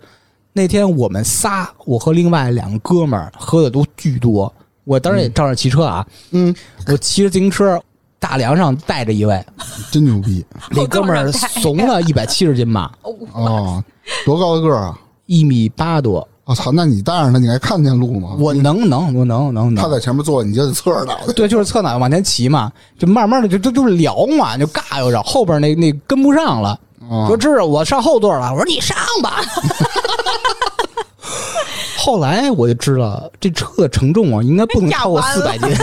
那天我们仨，我和另外两个哥们儿喝的都巨多，我当时也照样骑车啊，嗯，我骑着自行车，大梁上带着一位，真牛逼。*laughs* 那哥们儿怂了一百七十斤吧，哦！多高的个儿啊！一米八多，我操，那你带上他，你还看见路吗？我能能我能能能，他在前面坐，你就得侧着脑袋。对，就是侧脑袋往前骑嘛，就慢慢的就就就是聊嘛，就尬悠着，后边那那跟不上了，啊说知道我上后座了，我说你上吧。*laughs* 后来我就知道这车的承重啊，应该不能 *laughs* 超过压四百斤。*laughs*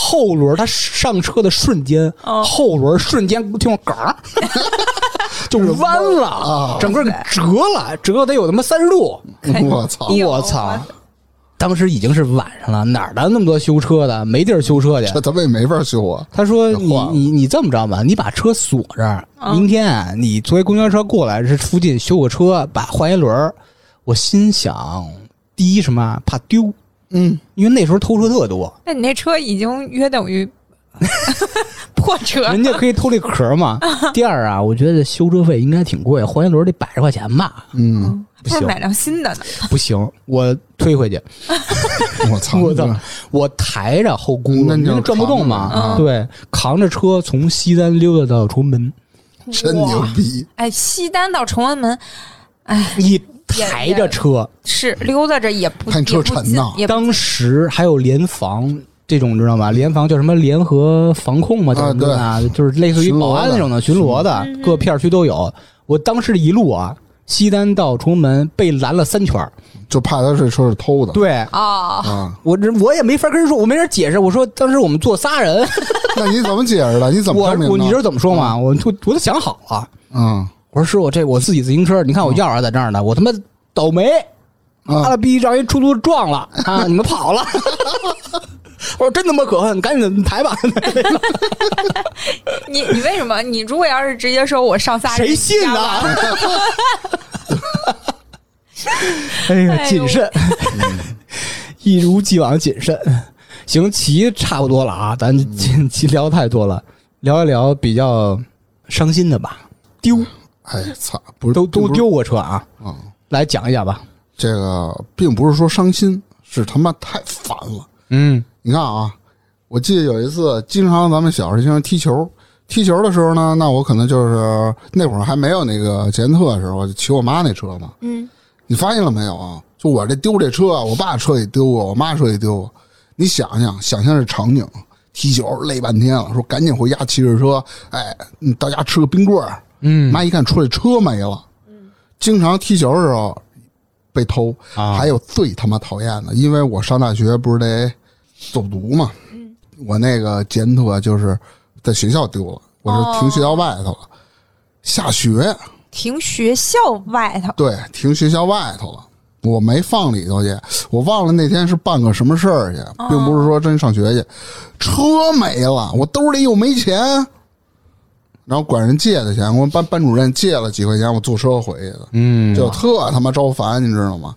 后轮他上车的瞬间，哦后轮瞬间听我嘎儿，*laughs* 就弯了，啊整个给折了，折得有他妈三十度。我操！我操！当时已经是晚上了，哪儿来那么多修车的？没地儿修车去。这咱们也没法修啊！他说你：“你你这么着吧，你把车锁这儿，嗯明天啊你坐一公交车过来，这附近修个车，把换一轮。”我心想，第一什么啊怕丢，嗯，因为那时候偷车特多。那你那车已经约等于 *laughs* 破车，人家可以偷这壳嘛。*laughs* 第二啊，我觉得修车费应该挺贵，换一轮得百十块钱吧。嗯，不是买辆新的呢。不行，*laughs* 我推回去，我操，我操，我抬着后轱辘，那你就你转不动嘛。对，扛着车从西单溜达到崇文门，真牛逼！哎，西单到崇文门，哎，你抬着车，是溜达着也不看车沉呐当时还有联防。这种知道吗？联防叫什么联合防控嘛，叫什么啊？就是类似于保安那种的巡逻的，各片区都有。我当时一路啊，西单到崇文门被拦了三圈就怕他这车是偷的。对啊，啊，我这我也没法跟人说，我没人解释。我说当时我们坐仨人，那你怎么解释的？你怎么？*laughs* 我你知道怎么说吗？我我我都想好了。嗯我说师傅，这我自己自行车，你看我钥匙在这儿呢，我他妈倒霉，妈啊了逼让一出租撞了 *laughs* 啊！你们跑了。*laughs* 我说真他妈可恨，赶紧抬吧！*laughs* 你你为什么？你如果要是直接说我上仨人，谁信加呢完？哎呀，谨慎，一如既往谨慎。行，骑差不多了啊，咱骑骑聊太多了，聊一聊比较伤心的吧。丢哎，操，不是都都丢过车啊，啊！来讲一讲吧。这个并不是说伤心，是他妈太烦了。嗯你看啊，我记得有一次，经常咱们小时候经常踢球，踢球的时候呢，那我可能就是那会儿还没有那个捷安特的时候，我就骑我妈那车嘛。嗯，你发现了没有啊？就我这丢这车啊，我爸车也丢过，我妈车也丢过。你想想，想象这场景，踢球累半天了，说赶紧回家骑着车，哎，你到家吃个冰棍儿。嗯。妈一看出来车没了，嗯。经常踢球的时候被偷，啊还有最他妈讨厌的，因为我上大学不是得走读嘛，嗯。我那个捷安特就是在学校丢了，我是停学校外头了，下学停学校外头，对停学校外头了。我没放里头去，我忘了那天是办个什么事儿去，并不是说真上学去。车没了，我兜里又没钱，然后管人借的钱，我班班主任借了几块钱，我坐车回去的。嗯，就特他妈招烦，你知道吗？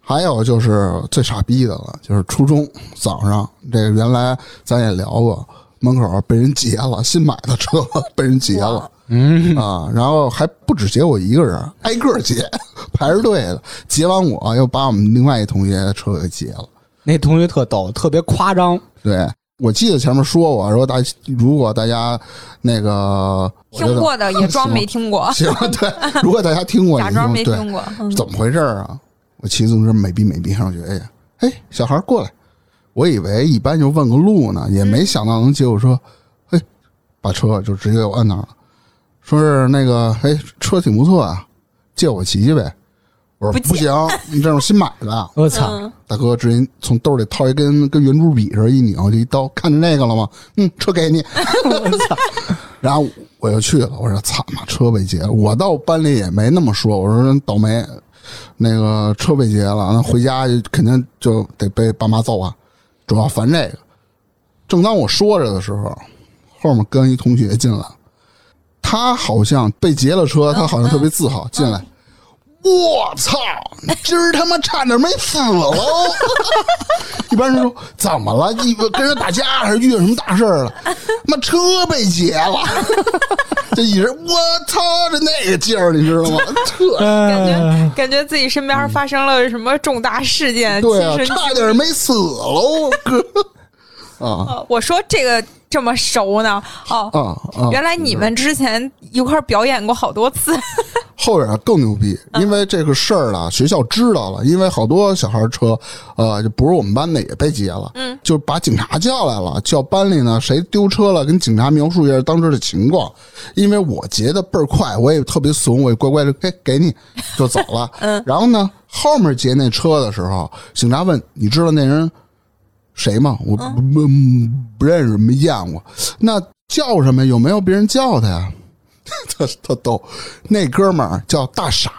还有就是最傻逼的了，就是初中早上，这个原来咱也聊过，门口被人劫了，新买的车 *laughs* 被人劫了，嗯啊，然后还不止劫我一个人，挨个儿劫，*laughs* 排着队的，劫完我又把我们另外一同学的车给劫了。那同学特逗，特别夸张。对，我记得前面说过，说大如果大家那个听过的也装没听过，*laughs* 行，对，如果大家听过，*laughs* 假装没听过。嗯怎么回事儿啊？我骑自行车美逼美逼上学去，哎，小孩儿过来，我以为一般就问个路呢，也没想到能接我车，嘿，把车就直接给我摁那儿了，说是那个，哎，车挺不错啊，借我骑骑呗。我说不不行，*laughs* 你这是新买的，我操！嗯大哥直接从兜里掏一根跟圆珠笔似的，一拧就一刀，看见那个了吗？嗯，车给你。*laughs* 我操 *laughs* 然后我就去了，我说操妈，车被劫了。我到班里也没那么说，我说人倒霉，那个车被劫了，那回家肯定就得被爸妈揍啊。主要烦这个。正当我说着的时候，后面跟一同学进来，他好像被劫了车，他好像特别自豪，进来。我操！今儿他妈差点没死喽！*laughs* 一般人说怎么了？你跟人打架还是遇到什么大事儿了？妈车被劫了！*laughs* 这一人我操，这那个劲儿你知道吗？特 *laughs* 感觉感觉自己身边发生了什么重大事件，对啊，亲身经差点没死喽，哥！啊哦我说这个这么熟呢？哦，啊啊！原来你们之前一块儿表演过好多次。*laughs* 后边啊更牛逼，因为这个事儿呢，学校知道了，因为好多小孩车，呃，就不是我们班的也被劫了，嗯，就把警察叫来了，叫班里呢谁丢车了，跟警察描述一下当时的情况。因为我劫的倍儿快，我也特别怂，我也乖乖的，给，给你就走了。*laughs* 嗯，然后呢，后面劫那车的时候，警察问你知道那人谁嘛？我不不不认识，没见过。那叫什么？有没有别人叫他呀？*laughs* 特特逗，那哥们儿叫大傻，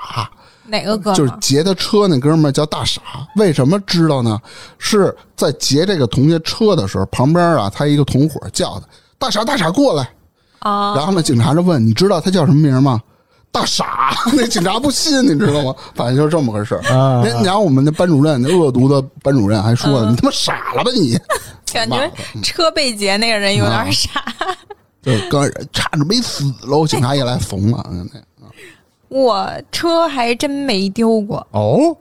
哪个哥？就是劫他车那哥们儿叫大傻。为什么知道呢？是在劫这个同学车的时候，旁边啊，他一个同伙叫他大傻大傻过来。啊，然后呢，警察就问你知道他叫什么名吗？大傻，*laughs* 那警察不信，你知道吗？*laughs* 反正就是这么个事儿。啊那然后我们那班主任，那恶毒的班主任还说：“嗯你他妈傻了吧你 *laughs* 感觉车被劫那个人有点傻。！”就刚人差点没死喽，警察也来缝了。我车还真没丢过，哦，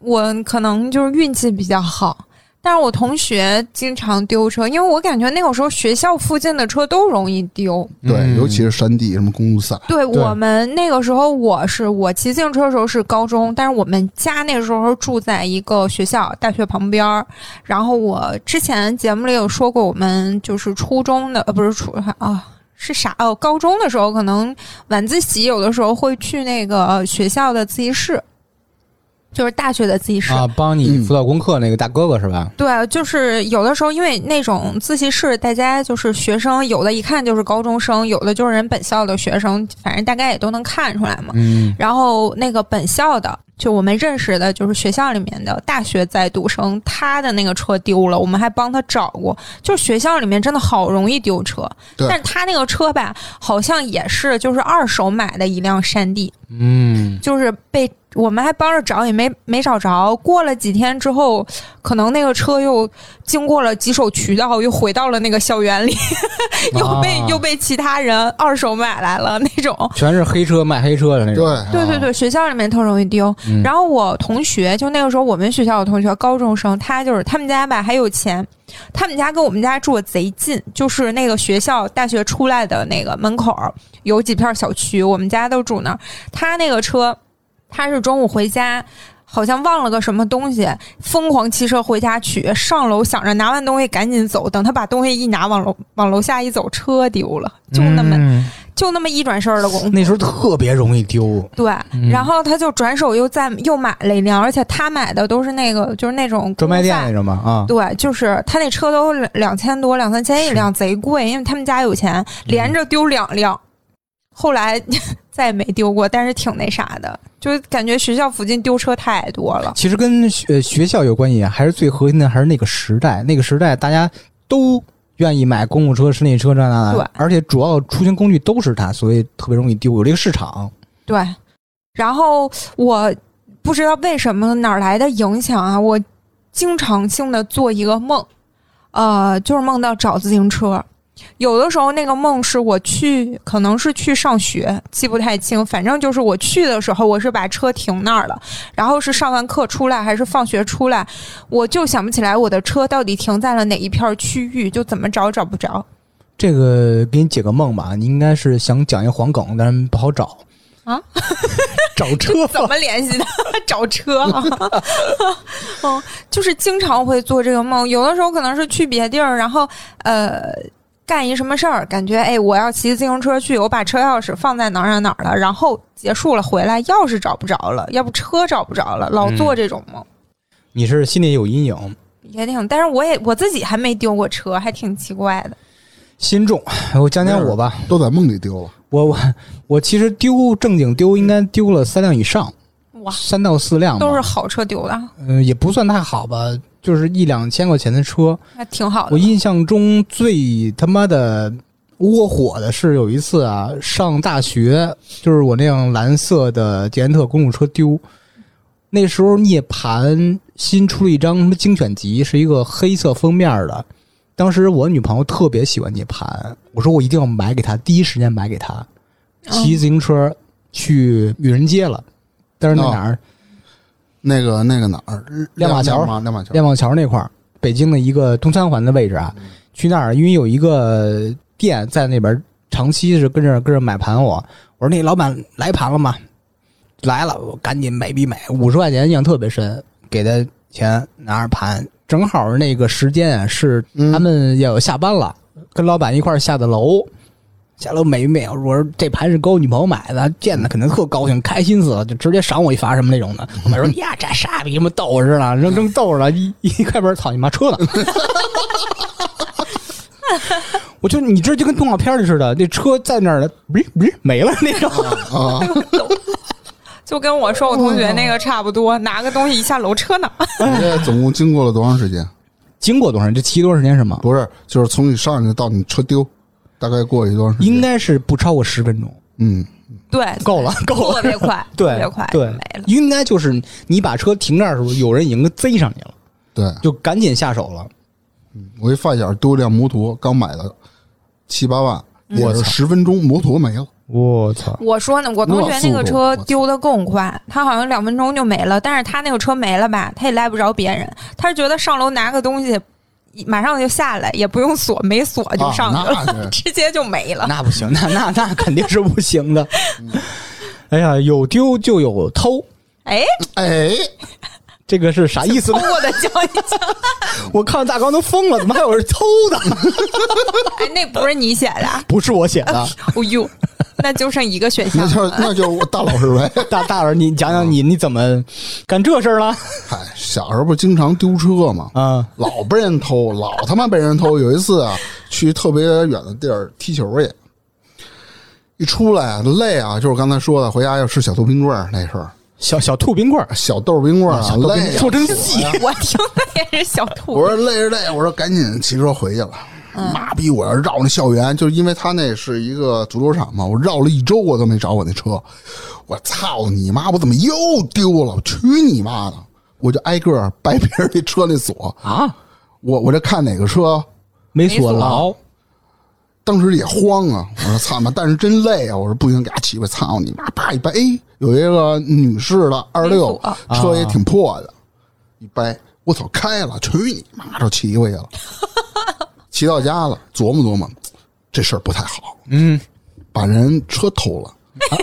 我可能就是运气比较好。但是我同学经常丢车，因为我感觉那个时候学校附近的车都容易丢。对，嗯。尤其是山地什么公路赛，对对。我们那个时候，我是我骑自行车的时候是高中，但是我们家那个时候住在一个学校大学旁边儿。然后我之前节目里有说过，我们就是初中的呃不是初啊是啥？哦，高中的时候可能晚自习有的时候会去那个学校的自习室，就是大学的自习室。啊，帮你辅导功课那个大哥哥是吧？对，就是有的时候，因为那种自习室，大家就是学生，有的一看就是高中生，有的就是人本校的学生，反正大概也都能看出来嘛。嗯，然后那个本校的，就我们认识的，就是学校里面的大学在读生，他的那个车丢了，我们还帮他找过。就是学校里面真的好容易丢车，但是他那个车吧，好像也是就是二手买的一辆山地，嗯，就是被我们还帮着找，也没没找着。过了几天之后，可能那个车又经过了几手渠道，又回到了那个校园里，*laughs* 又被、啊又被其他人二手买来了那种。全是黑车卖黑车的那种。对对对对，学校里面特容易丢。嗯然后我同学，就那个时候我们学校的同学，高中生，他就是他们家吧还有钱，他们家跟我们家住的贼近，就是那个学校大学出来的那个门口有几片小区，我们家都住那儿。他那个车，他是中午回家。好像忘了个什么东西，疯狂骑车回家取，上楼想着拿完东西赶紧走，等他把东西一拿，往楼往楼下一走，车丢了，就那么、嗯就那么一转身的功夫。那时候特别容易丢。对，嗯然后他就转手又再又买了一辆，而且他买的都是那个就是那种专卖店公赛那种嘛啊，对，就是他那车都两两千多、两三千一辆，贼贵，因为他们家有钱，连着丢两辆。后来 *laughs* 再也没丢过，但是挺那啥的，就感觉学校附近丢车太多了。其实跟学学校有关系啊，还是最核心的还是那个时代。那个时代大家都愿意买公共车、室内车这那对的，而且主要出行工具都是它，所以特别容易丢，有这个市场。对，然后我不知道为什么哪儿来的影响啊，我经常性的做一个梦，呃，就是梦到找自行车。有的时候那个梦是我去，可能是去上学，记不太清。反正就是我去的时候，我是把车停那儿了，然后是上完课出来还是放学出来，我就想不起来我的车到底停在了哪一片区域，就怎么找找不着。这个给你解个梦吧，你应该是想讲一个黄梗，但是不好找啊，*laughs* 找 *laughs* 车怎么联系的？*laughs* 找车啊？嗯，就是经常会做这个梦，有的时候可能是去别地儿，然后呃干一什么事儿，感觉哎我要骑自行车去，我把车钥匙放在哪儿哪儿哪儿了，然后结束了回来钥匙找不着了，要不车找不着了，老做这种梦。你是心里有阴影，也挺，但是我也我自己还没丢过车，还挺奇怪的。心重。我讲讲我吧，都在梦里丢了。我我我其实丢正经丢应该丢了三辆以上，哇，三到四辆，都是好车丢的，嗯、也不算太好吧，就是一两千块钱的车。还挺好的。我印象中最他妈的窝火的是有一次啊，上大学就是我那辆蓝色的捷安特公路车丢，那时候涅槃新出了一张什么精选集，是一个黑色封面的。当时我女朋友特别喜欢涅槃，我说我一定要买给她，第一时间买给她。骑自行车去愚人街了，但是那哪儿？那个那个哪儿？亮马桥亮马桥。亮马桥那块儿，北京的一个东三环的位置啊，去那儿，因为有一个店在那边，长期是跟着跟着买盘我。我说那老板来盘了吗？来了，我赶紧买笔买，五十块钱印象特别深，给他钱拿着盘，正好那个时间啊是嗯他们要下班了，跟老板一块儿下的楼。下楼美美，我说这盘是给我女朋友买的，见的肯定特高兴，开心死了，就直接赏我一发什么那种的。我妈说 *laughs* 呀，这傻逼什么逗着呢，扔扔逗着呢，一一开门，操你妈车呢！*laughs* 我就你这就跟动画片里似的，那车在那儿呢，不是不没了那种。*laughs* 啊，就跟我说我同学那个差不多，拿个东西一下楼车呢。你这总共经过了多长时间？经过多长？这骑多长时间是吗？不是，就是从你上去到你车丢，大概过一多长时间？应该是不超过十分钟。嗯，对，够了，够了，特别快，*laughs* 对特别快，对没了。应该就是你把车停这儿的时候，有人已经贼上你了，对就赶紧下手了。我一发小丢辆摩托，刚买的七八万，我是十分钟，摩托没了。我操！我说呢，我同学那个车丢的更快，他好像两分钟就没了。但是他那个车没了吧，他也赖不着别人，他是觉得上楼拿个东西，马上就下来，也不用锁，没锁就上去了，啊 *laughs* 直接就没了。那不行，那那那肯定是不行的。*laughs* 哎呀，有丢就有偷，*laughs* 哎，哎，这个是啥意思呢？偷我的教你讲，我看大纲都疯了，怎么还有人偷的？*laughs* 哎，那不是你写的，不是我写的，*laughs* 哦呦，那就剩一个选项那就是 *laughs* 那就大老师呗。大大老师，你讲讲你你怎么干这事儿了？嗨，小时候不经常丢车吗？啊，老被人偷，老他妈被人偷。有一次啊，去特别远的地儿踢球去，一出来啊累啊，就是刚才说的，回家要吃小豆冰棍儿那时候，小小兔冰棍儿，小豆冰棍儿啊，小豆冰累啊说真细，我听的也是小兔。我说累着累，我说赶紧骑车回去了。妈逼！我要绕那校园，就是因为他那是一个足球场嘛，我绕了一周我都没找我那车。我操你妈！我怎么又丢了？去你妈的！我就挨个儿掰别人那车那锁啊，我我这看哪个车，没锁牢，当时也慌啊！我说 *laughs* 操妈！但是真累啊！我说不行，给他骑回，操你妈！啪一掰，哎，有一个女士的二六车也挺破的，一掰，我操，开了！去你妈！就骑回去了。骑到家了，琢磨琢磨，这事儿不太好，嗯，把人车偷了。啊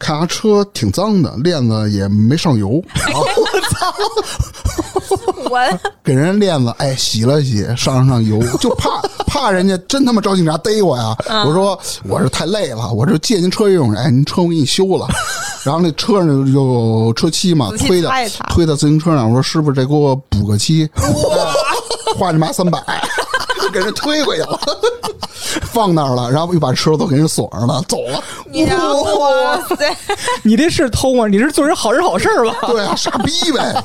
看他车挺脏的，链子也没上油，*laughs* 我操！我。给人链子哎洗了洗，上了上油，就怕怕人家真他妈找警察逮我呀！我说我是太累了，我这借您车用，哎，您车我给你修了。*laughs* 然后那车上有有车漆嘛，推的推到自行车上，我说师傅这给我补个漆，*laughs* 花你妈三百，给人推回去了，放那儿了，然后又把车都给人锁上了，走了。哇塞，*laughs* 你这是偷吗？你是做人好人好事儿吧？对啊，傻逼呗！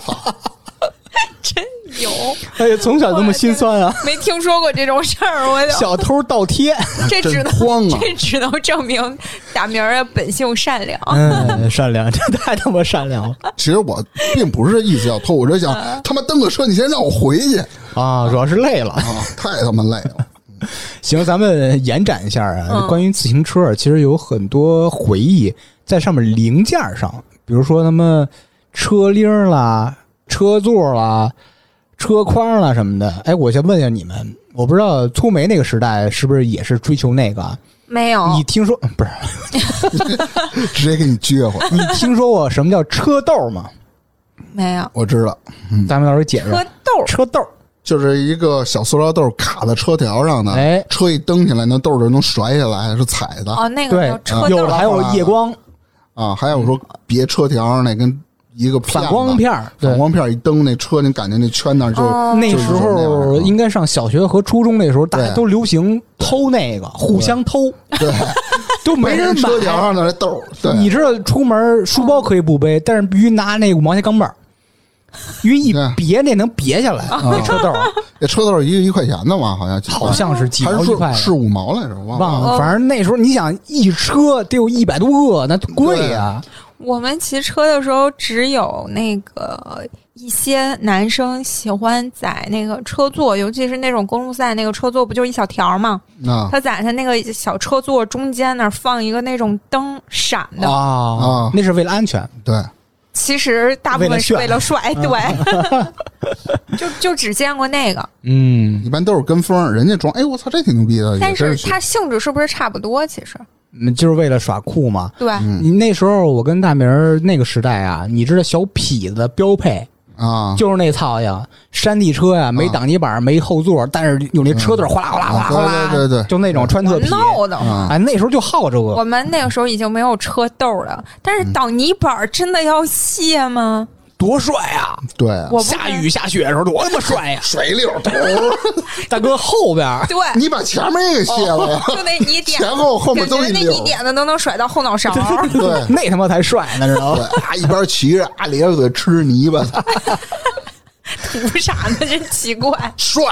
真有，哎呀，从小这么心酸啊！没听说过这种事儿，我就小偷倒贴，这只能啊！这只能证明大明儿的本性善良。嗯，善良，这太他妈善良了其实我并不是意思要偷，我就想他妈蹬个车，你先让我回去啊！主要是累了。啊！太他妈累了。*laughs* 行，咱们延展一下啊，嗯关于自行车，其实有很多回忆在上面零件上，比如说他们车铃啦、车座啦、车筐啦什么的。哎，我先问一下你们，我不知道粗眉那个时代是不是也是追求那个啊？没有，你听说不是？*laughs* 直接给你撅回。*laughs* 你听说过什么叫车豆吗？没有我知道，咱们到时候解释车豆，车豆。就是一个小塑料豆卡在车条上的，哎车一蹬起来，那豆就能甩下来，是踩的、哦，那个对叫，车豆有的还有夜光啊。还有说别车条上那跟一个反光片儿，反光片一蹬，那车你感觉那圈那儿就、哦那时候应该上小学和初中那时候，大家都流行偷那个，互相偷，对，*laughs* 都没人买车条。上的那豆，对，你知道出门书包可以不背，但是必须拿那五毛钱钢镚儿，因为一别那能别下来。那车豆儿 *laughs* 那车豆一个一块钱的嘛，好像好像是几是毛一块，是是五毛来着，我忘了。忘了。反正那时候你想一车得有一百多个，那贵呀。我们骑车的时候，只有那个一些男生喜欢在那个车座，尤其是那种公路赛那个车座，不就一小条吗？啊他在他那个小车座中间那儿放一个那种灯闪的，啊啊那是为了安全。对，其实大部分是为为了帅，对，*laughs* 就就只见过那个。嗯，一般都是跟风，人家装，哎，我操，这挺牛逼的。但是是它性质是不是差不多？其实，嗯就是为了耍酷嘛。对，嗯你那时候我跟大明儿那个时代啊，你知道小痞子的标配啊，就是那操呀，山地车呀，没挡泥板，没后座，但是有那车队哗啦哗啦哗啦哗啦，啊对对就那种穿特皮。闹的。啊，哎，那时候就好这个我，们那个时候已经没有车斗了，但是挡泥板真的要卸吗？多帅啊！对，我下雨下雪的时候多他妈帅呀！水溜头，大哥后边儿对，你把前面也给卸了呀，就那你点，前后后面都一那你。点的都能甩到后脑勺儿。对 *laughs* 那他妈才帅呢，知道对吗？啊，一边骑着啊，咧着嘴吃泥巴，图啥呢？真奇怪。帅。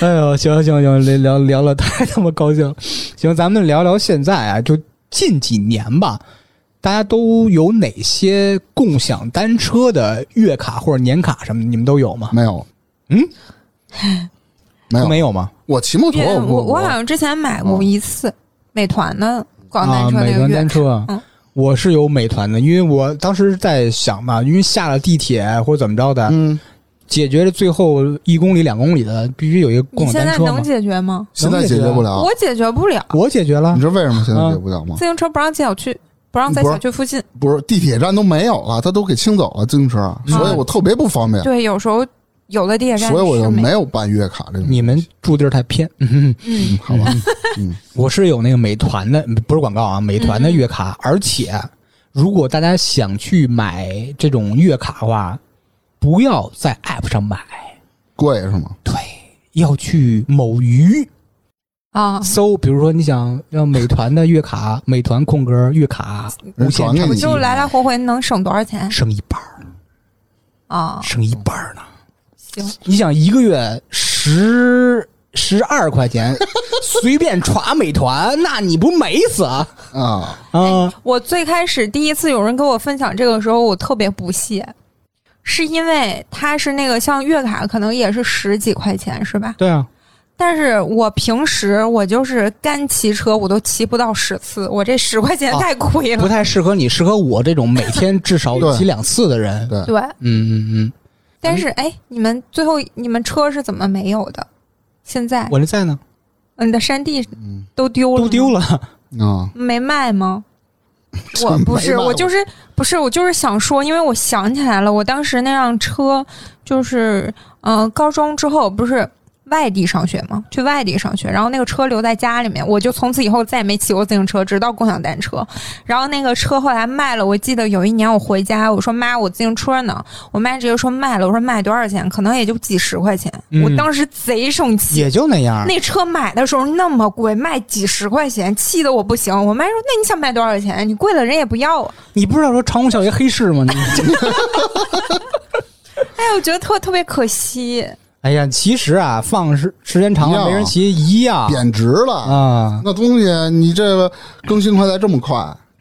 哎呦，行行行，聊聊聊了，太他妈高兴了。行，咱们聊聊现在啊，就近几年吧，大家都有哪些共享单车的月卡或者年卡什么的？你们都有吗？没有，嗯，没有没有吗？我骑摩托，我我我好像之前买过一次美团的共享啊，单车美团那个月卡，单车，嗯我是有美团的，因为我当时在想嘛，因为下了地铁或者怎么着的，嗯，解决了最后一公里、两公里的，必须有一个共你现在享单车嘛能。解决吗？现在解决不了。我解决不了，我解决了你，知道为什么现在解决不了吗？自行车不让进小区，不让在小区附近。不是地铁站都没有了，他都给清走了自行车，所以我特别不方便，对，有时候有的地铁站所以我就没。没有办月卡这种。你们住地儿太偏。嗯嗯，好吧，嗯，*laughs* 我是有那个美团的，不是广告啊，美团的月卡，而且如果大家想去买这种月卡的话，不要在 App 上买，贵是吗？对，要去某鱼啊，搜，比如说你想要美团的月卡，*laughs* 美团空格月卡无限你就来来回回能省多少钱省一半儿，啊？省一半儿呢。行，你想一个月十十二块钱，随便刷美团，那你不美死啊？啊，啊，我最开始第一次有人跟我分享这个时候，我特别不屑，是因为它是那个像月卡，可能也是十几块钱，是吧？对啊，但是我平时我就是干骑车，我都骑不到十次，我这十块钱哦太亏了。不太适合你，适合我这种每天至少骑两次的人。对，对，嗯嗯嗯，但是哎，你们最后你们车是怎么没有的？现在我这在呢，嗯你的山地嗯都丢了，都丢，了。啊，没卖吗？*laughs* 我不是，我就是不是，我就是想说，因为我想起来了，我当时那辆车就是，嗯、高中之后不是外地上学嘛，去外地上学，然后那个车留在家里面，我就从此以后再也没骑过自行车，直到共享单车。然后那个车后来卖了，我记得有一年我回家，我说妈，我自行车呢？我妈直接说卖了，我说卖多少钱？可能也就几十块钱。嗯我当时贼生气，也就那样。那车买的时候那么贵，卖几十块钱，气得我不行。我妈说：“那你想卖多少钱？你贵了人也不要啊。你不知道说长虹小学黑市吗？你 *laughs* ”哎，我觉得特特别可惜。哎呀，其实啊，放时时间长了没人骑一样贬值了。啊。那东西你这个更新快才这么快，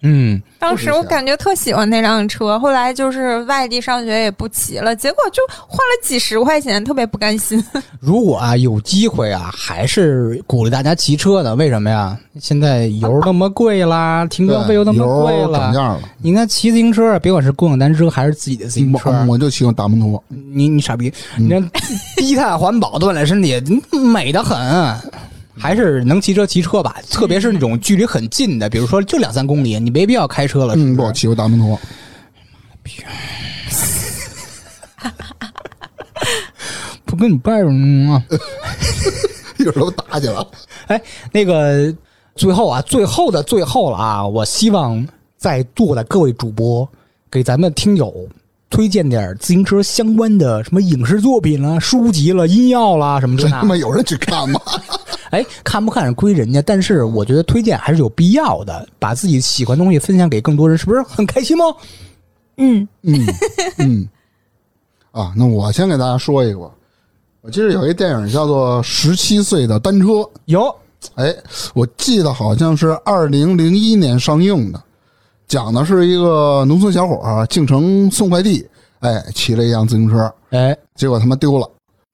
嗯，当时我感觉特喜欢那辆车，后来就是外地上学也不骑了，结果就花了几十块钱，特别不甘心。*laughs* 如果啊有机会啊，还是鼓励大家骑车的。为什么呀？现在油那么贵啦，停车费又那么贵了涨了。价了。你应该骑自行车，别管是共享单车还是自己的自行车，我我就喜欢大摩托，你你傻逼，你这低碳环保锻炼身体，美得很。还是能骑车骑车吧，特别是那种距离很近的，比如说就两三公里，你没必要开车了。嗯，不，是不是骑过大摩托，*laughs* 不跟你掰着呢啊。*laughs* 一会儿都打起来了。哎，那个最后啊，最后的最后了啊！我希望在座的各位主播给咱们听友推荐点自行车相关的什么影视作品啦、书籍了、音药啦什么这那。真他妈有人去看吗？*laughs* 哎，看不看归人家，但是我觉得推荐还是有必要的，把自己喜欢的东西分享给更多人，是不是很开心吗？嗯，嗯嗯，*laughs* 啊，那我先给大家说一个吧。我记得有一电影叫做《十七岁的单车》，有，哎，我记得好像是二零零一年上映的，讲的是一个农村小伙儿进城送快递，哎，骑了一辆自行车，哎，结果他妈丢了，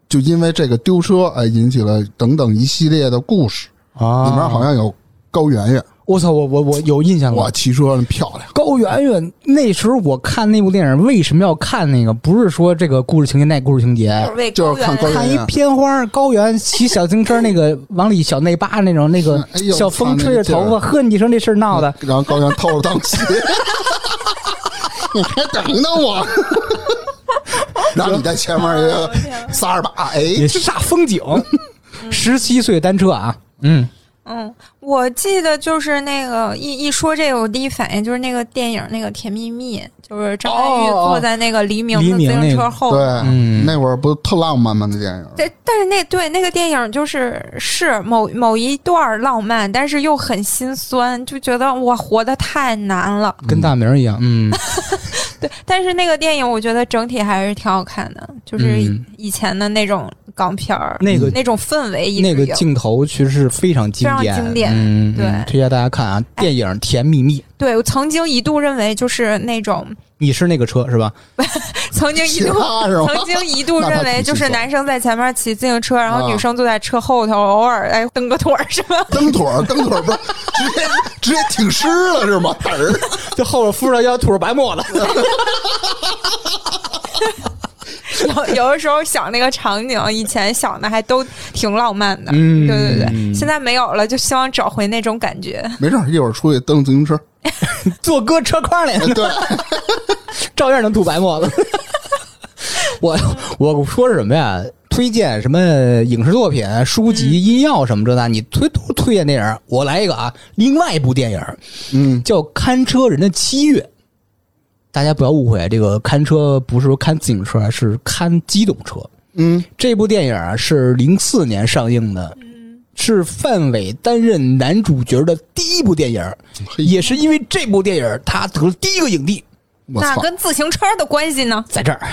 就因为这个丢车，哎，引起了等等一系列的故事，啊。里面好像有高圆圆，我操，我我我有印象了哇，。骑车漂亮，高圆圆那时候我看那部电影，为什么要看那个？不是说这个故事情节那故事情节，就是为就是看高圆看一片花，高原骑小自行车那个 *laughs* 往里小内八那种，那个哎呦小风吹着头发，呵，你说这事儿闹的，然后高原偷了当鞋，*laughs* 你还等等我，*laughs* 然后你在前面一个撒二把，哎，也煞风景。十七岁单车啊，嗯，嗯，我记得就是那个一一说这个，我第一反应就是那个电影那个《甜蜜蜜》，就是张曼玉坐在那个黎明的自行车后对，嗯。那会儿不特浪漫吗？那电影，对，但是那对那个电影就是是某某一段浪漫，但是又很心酸，就觉得我活得太难了。跟大明一样，嗯，*laughs* *laughs* 对，但是那个电影我觉得整体还是挺好看的，就是嗯。以前的那种港片儿，那个那种氛围那个镜头其实是非常经典，非常经典嗯，对。嗯推荐大家看啊，电影《甜蜜蜜》，对我曾经一度认为就是那种，你是那个车是吧？*laughs* 曾经一度？曾经一度认为就是男生在前面骑自行车，然后啊女生坐在车后头，偶尔哎蹬个腿儿是吧？蹬腿儿，蹬腿儿不是 *laughs* 直接直接挺尸了是吗？嘚儿，*laughs* 就后边敷着要吐着白沫子，有有的时候想那个场景，以前想的还都挺浪漫的。嗯对对对，嗯现在没有了，就希望找回那种感觉。没事，一会儿出去蹬自行车。*laughs* 坐搁车筐里，哎对，*laughs* 照样能吐白沫子。*laughs* 我我说是什么呀？推荐什么影视作品、书籍、音药什么这那，你推都是推荐电影。我来一个啊，另外一部电影嗯，叫《看车人的七月》，大家不要误会，这个看车不是说看自行车，是看机动车。嗯，这部电影啊是零四年上映的，是范伟担任男主角的第一部电影，也是因为这部电影他得了第一个影帝。那跟自行车的关系呢？在这儿。*laughs*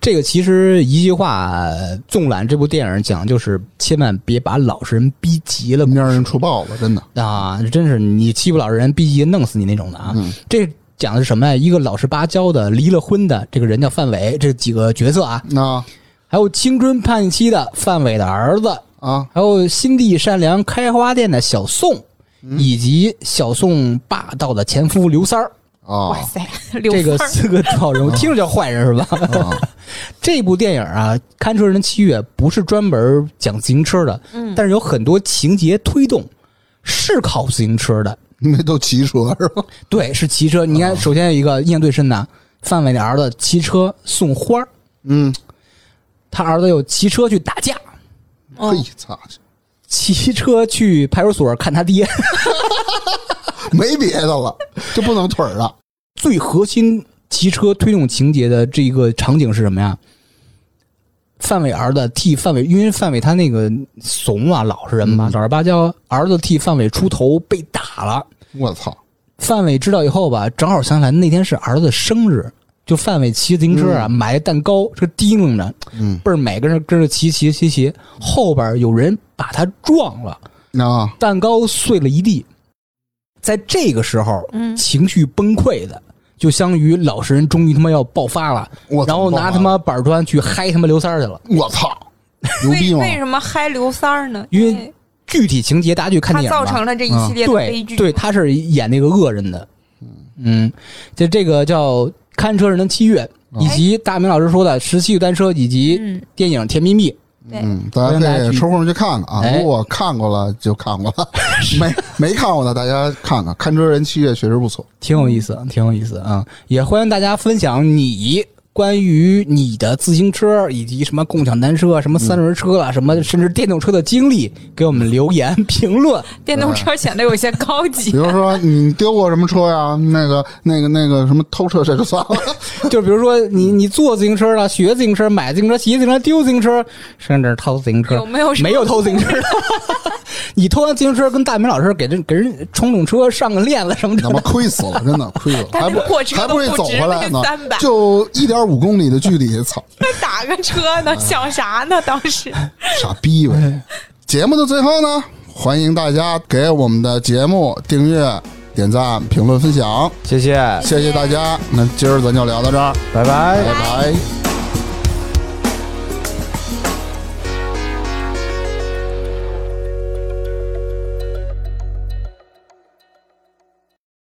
这个其实一句话纵览这部电影讲，就是千万别把老实人逼急了面人出豹子，真的。啊！真是你欺负老实人，逼急弄死你那种的啊！嗯这讲的是什么呀？一个老实巴交的离了婚的这个人叫范伟，这几个角色啊，那还有青春叛逆期的范伟的儿子，啊，还有心地善良开花店的小宋，嗯以及小宋霸道的前夫刘三儿。啊哇塞，*laughs* 刘这个四个主要人物听着叫坏人是吧？啊，*laughs* 这部电影啊，《看车人的七月》不是专门讲自行车的，嗯但是有很多情节推动是靠自行车的。你们都骑车是吧？对，是骑车。你看，首先有一个印象最深的，范伟的儿子骑车送花儿嗯，他儿子又骑车去打架，哦嘿，操，骑车去派出所看他爹。*laughs* 没别的了，就不能腿儿了。最核心骑车推动情节的这一个场景是什么呀？范伟儿子替范伟，因为范伟他那个怂啊，老实人嘛，嗯老实巴交，儿子替范伟出头被打了。我操，范伟知道以后吧，正好想起来那天是儿子生日，就范伟骑自行车啊，买蛋糕，这提楞着，嗯，倍儿美，跟着跟着骑骑骑骑，后边有人把他撞了，啊蛋糕碎了一地。在这个时候，嗯情绪崩溃的，就相当于老实人终于他妈要爆发了，然后拿他妈板砖去嗨他妈刘三儿去了。我操，牛逼吗？为为什么嗨刘三儿呢？因为具体情节大家去看他电影吧。造成了这一系列的悲剧。对对，他是演那个恶人的。嗯，就这个叫《看车人的七月》，以及大明老师说的《十七个单车》，以及嗯，电影《甜蜜蜜》。嗯，大家可以抽空去看看啊。哎如果看过了就看过了，*laughs* 没没看过的大家看看。看车人七月确实不错。挺有意思，挺有意思啊！也欢迎大家分享你关于你的自行车以及什么共享单车、什么三轮车啊、什么甚至电动车的经历，给我们留言 *laughs* 评论。电动车显得有些高级 *laughs* 比。如说你丢过什么车呀？那个、那个、那个什么偷车，这就算了。*laughs* 就比如说你你坐自行车了，学自行车，买自行车，骑自行车，丢自行车，甚至偷自行车，有没有没有偷自行车的？你偷完自行车，跟大明老师给这给人冲冲车，上个链子什么的他。妈亏死了，真的亏死了，还不还不会走回来呢都不值那300，就一点五公里的距离，*laughs* 操，打个车呢，想啥呢？当时。*laughs* 傻逼呗！节目的最后呢，欢迎大家给我们的节目订阅、点赞、评论、分享，谢谢，谢谢大家。那今儿咱就聊到这儿，拜拜。拜拜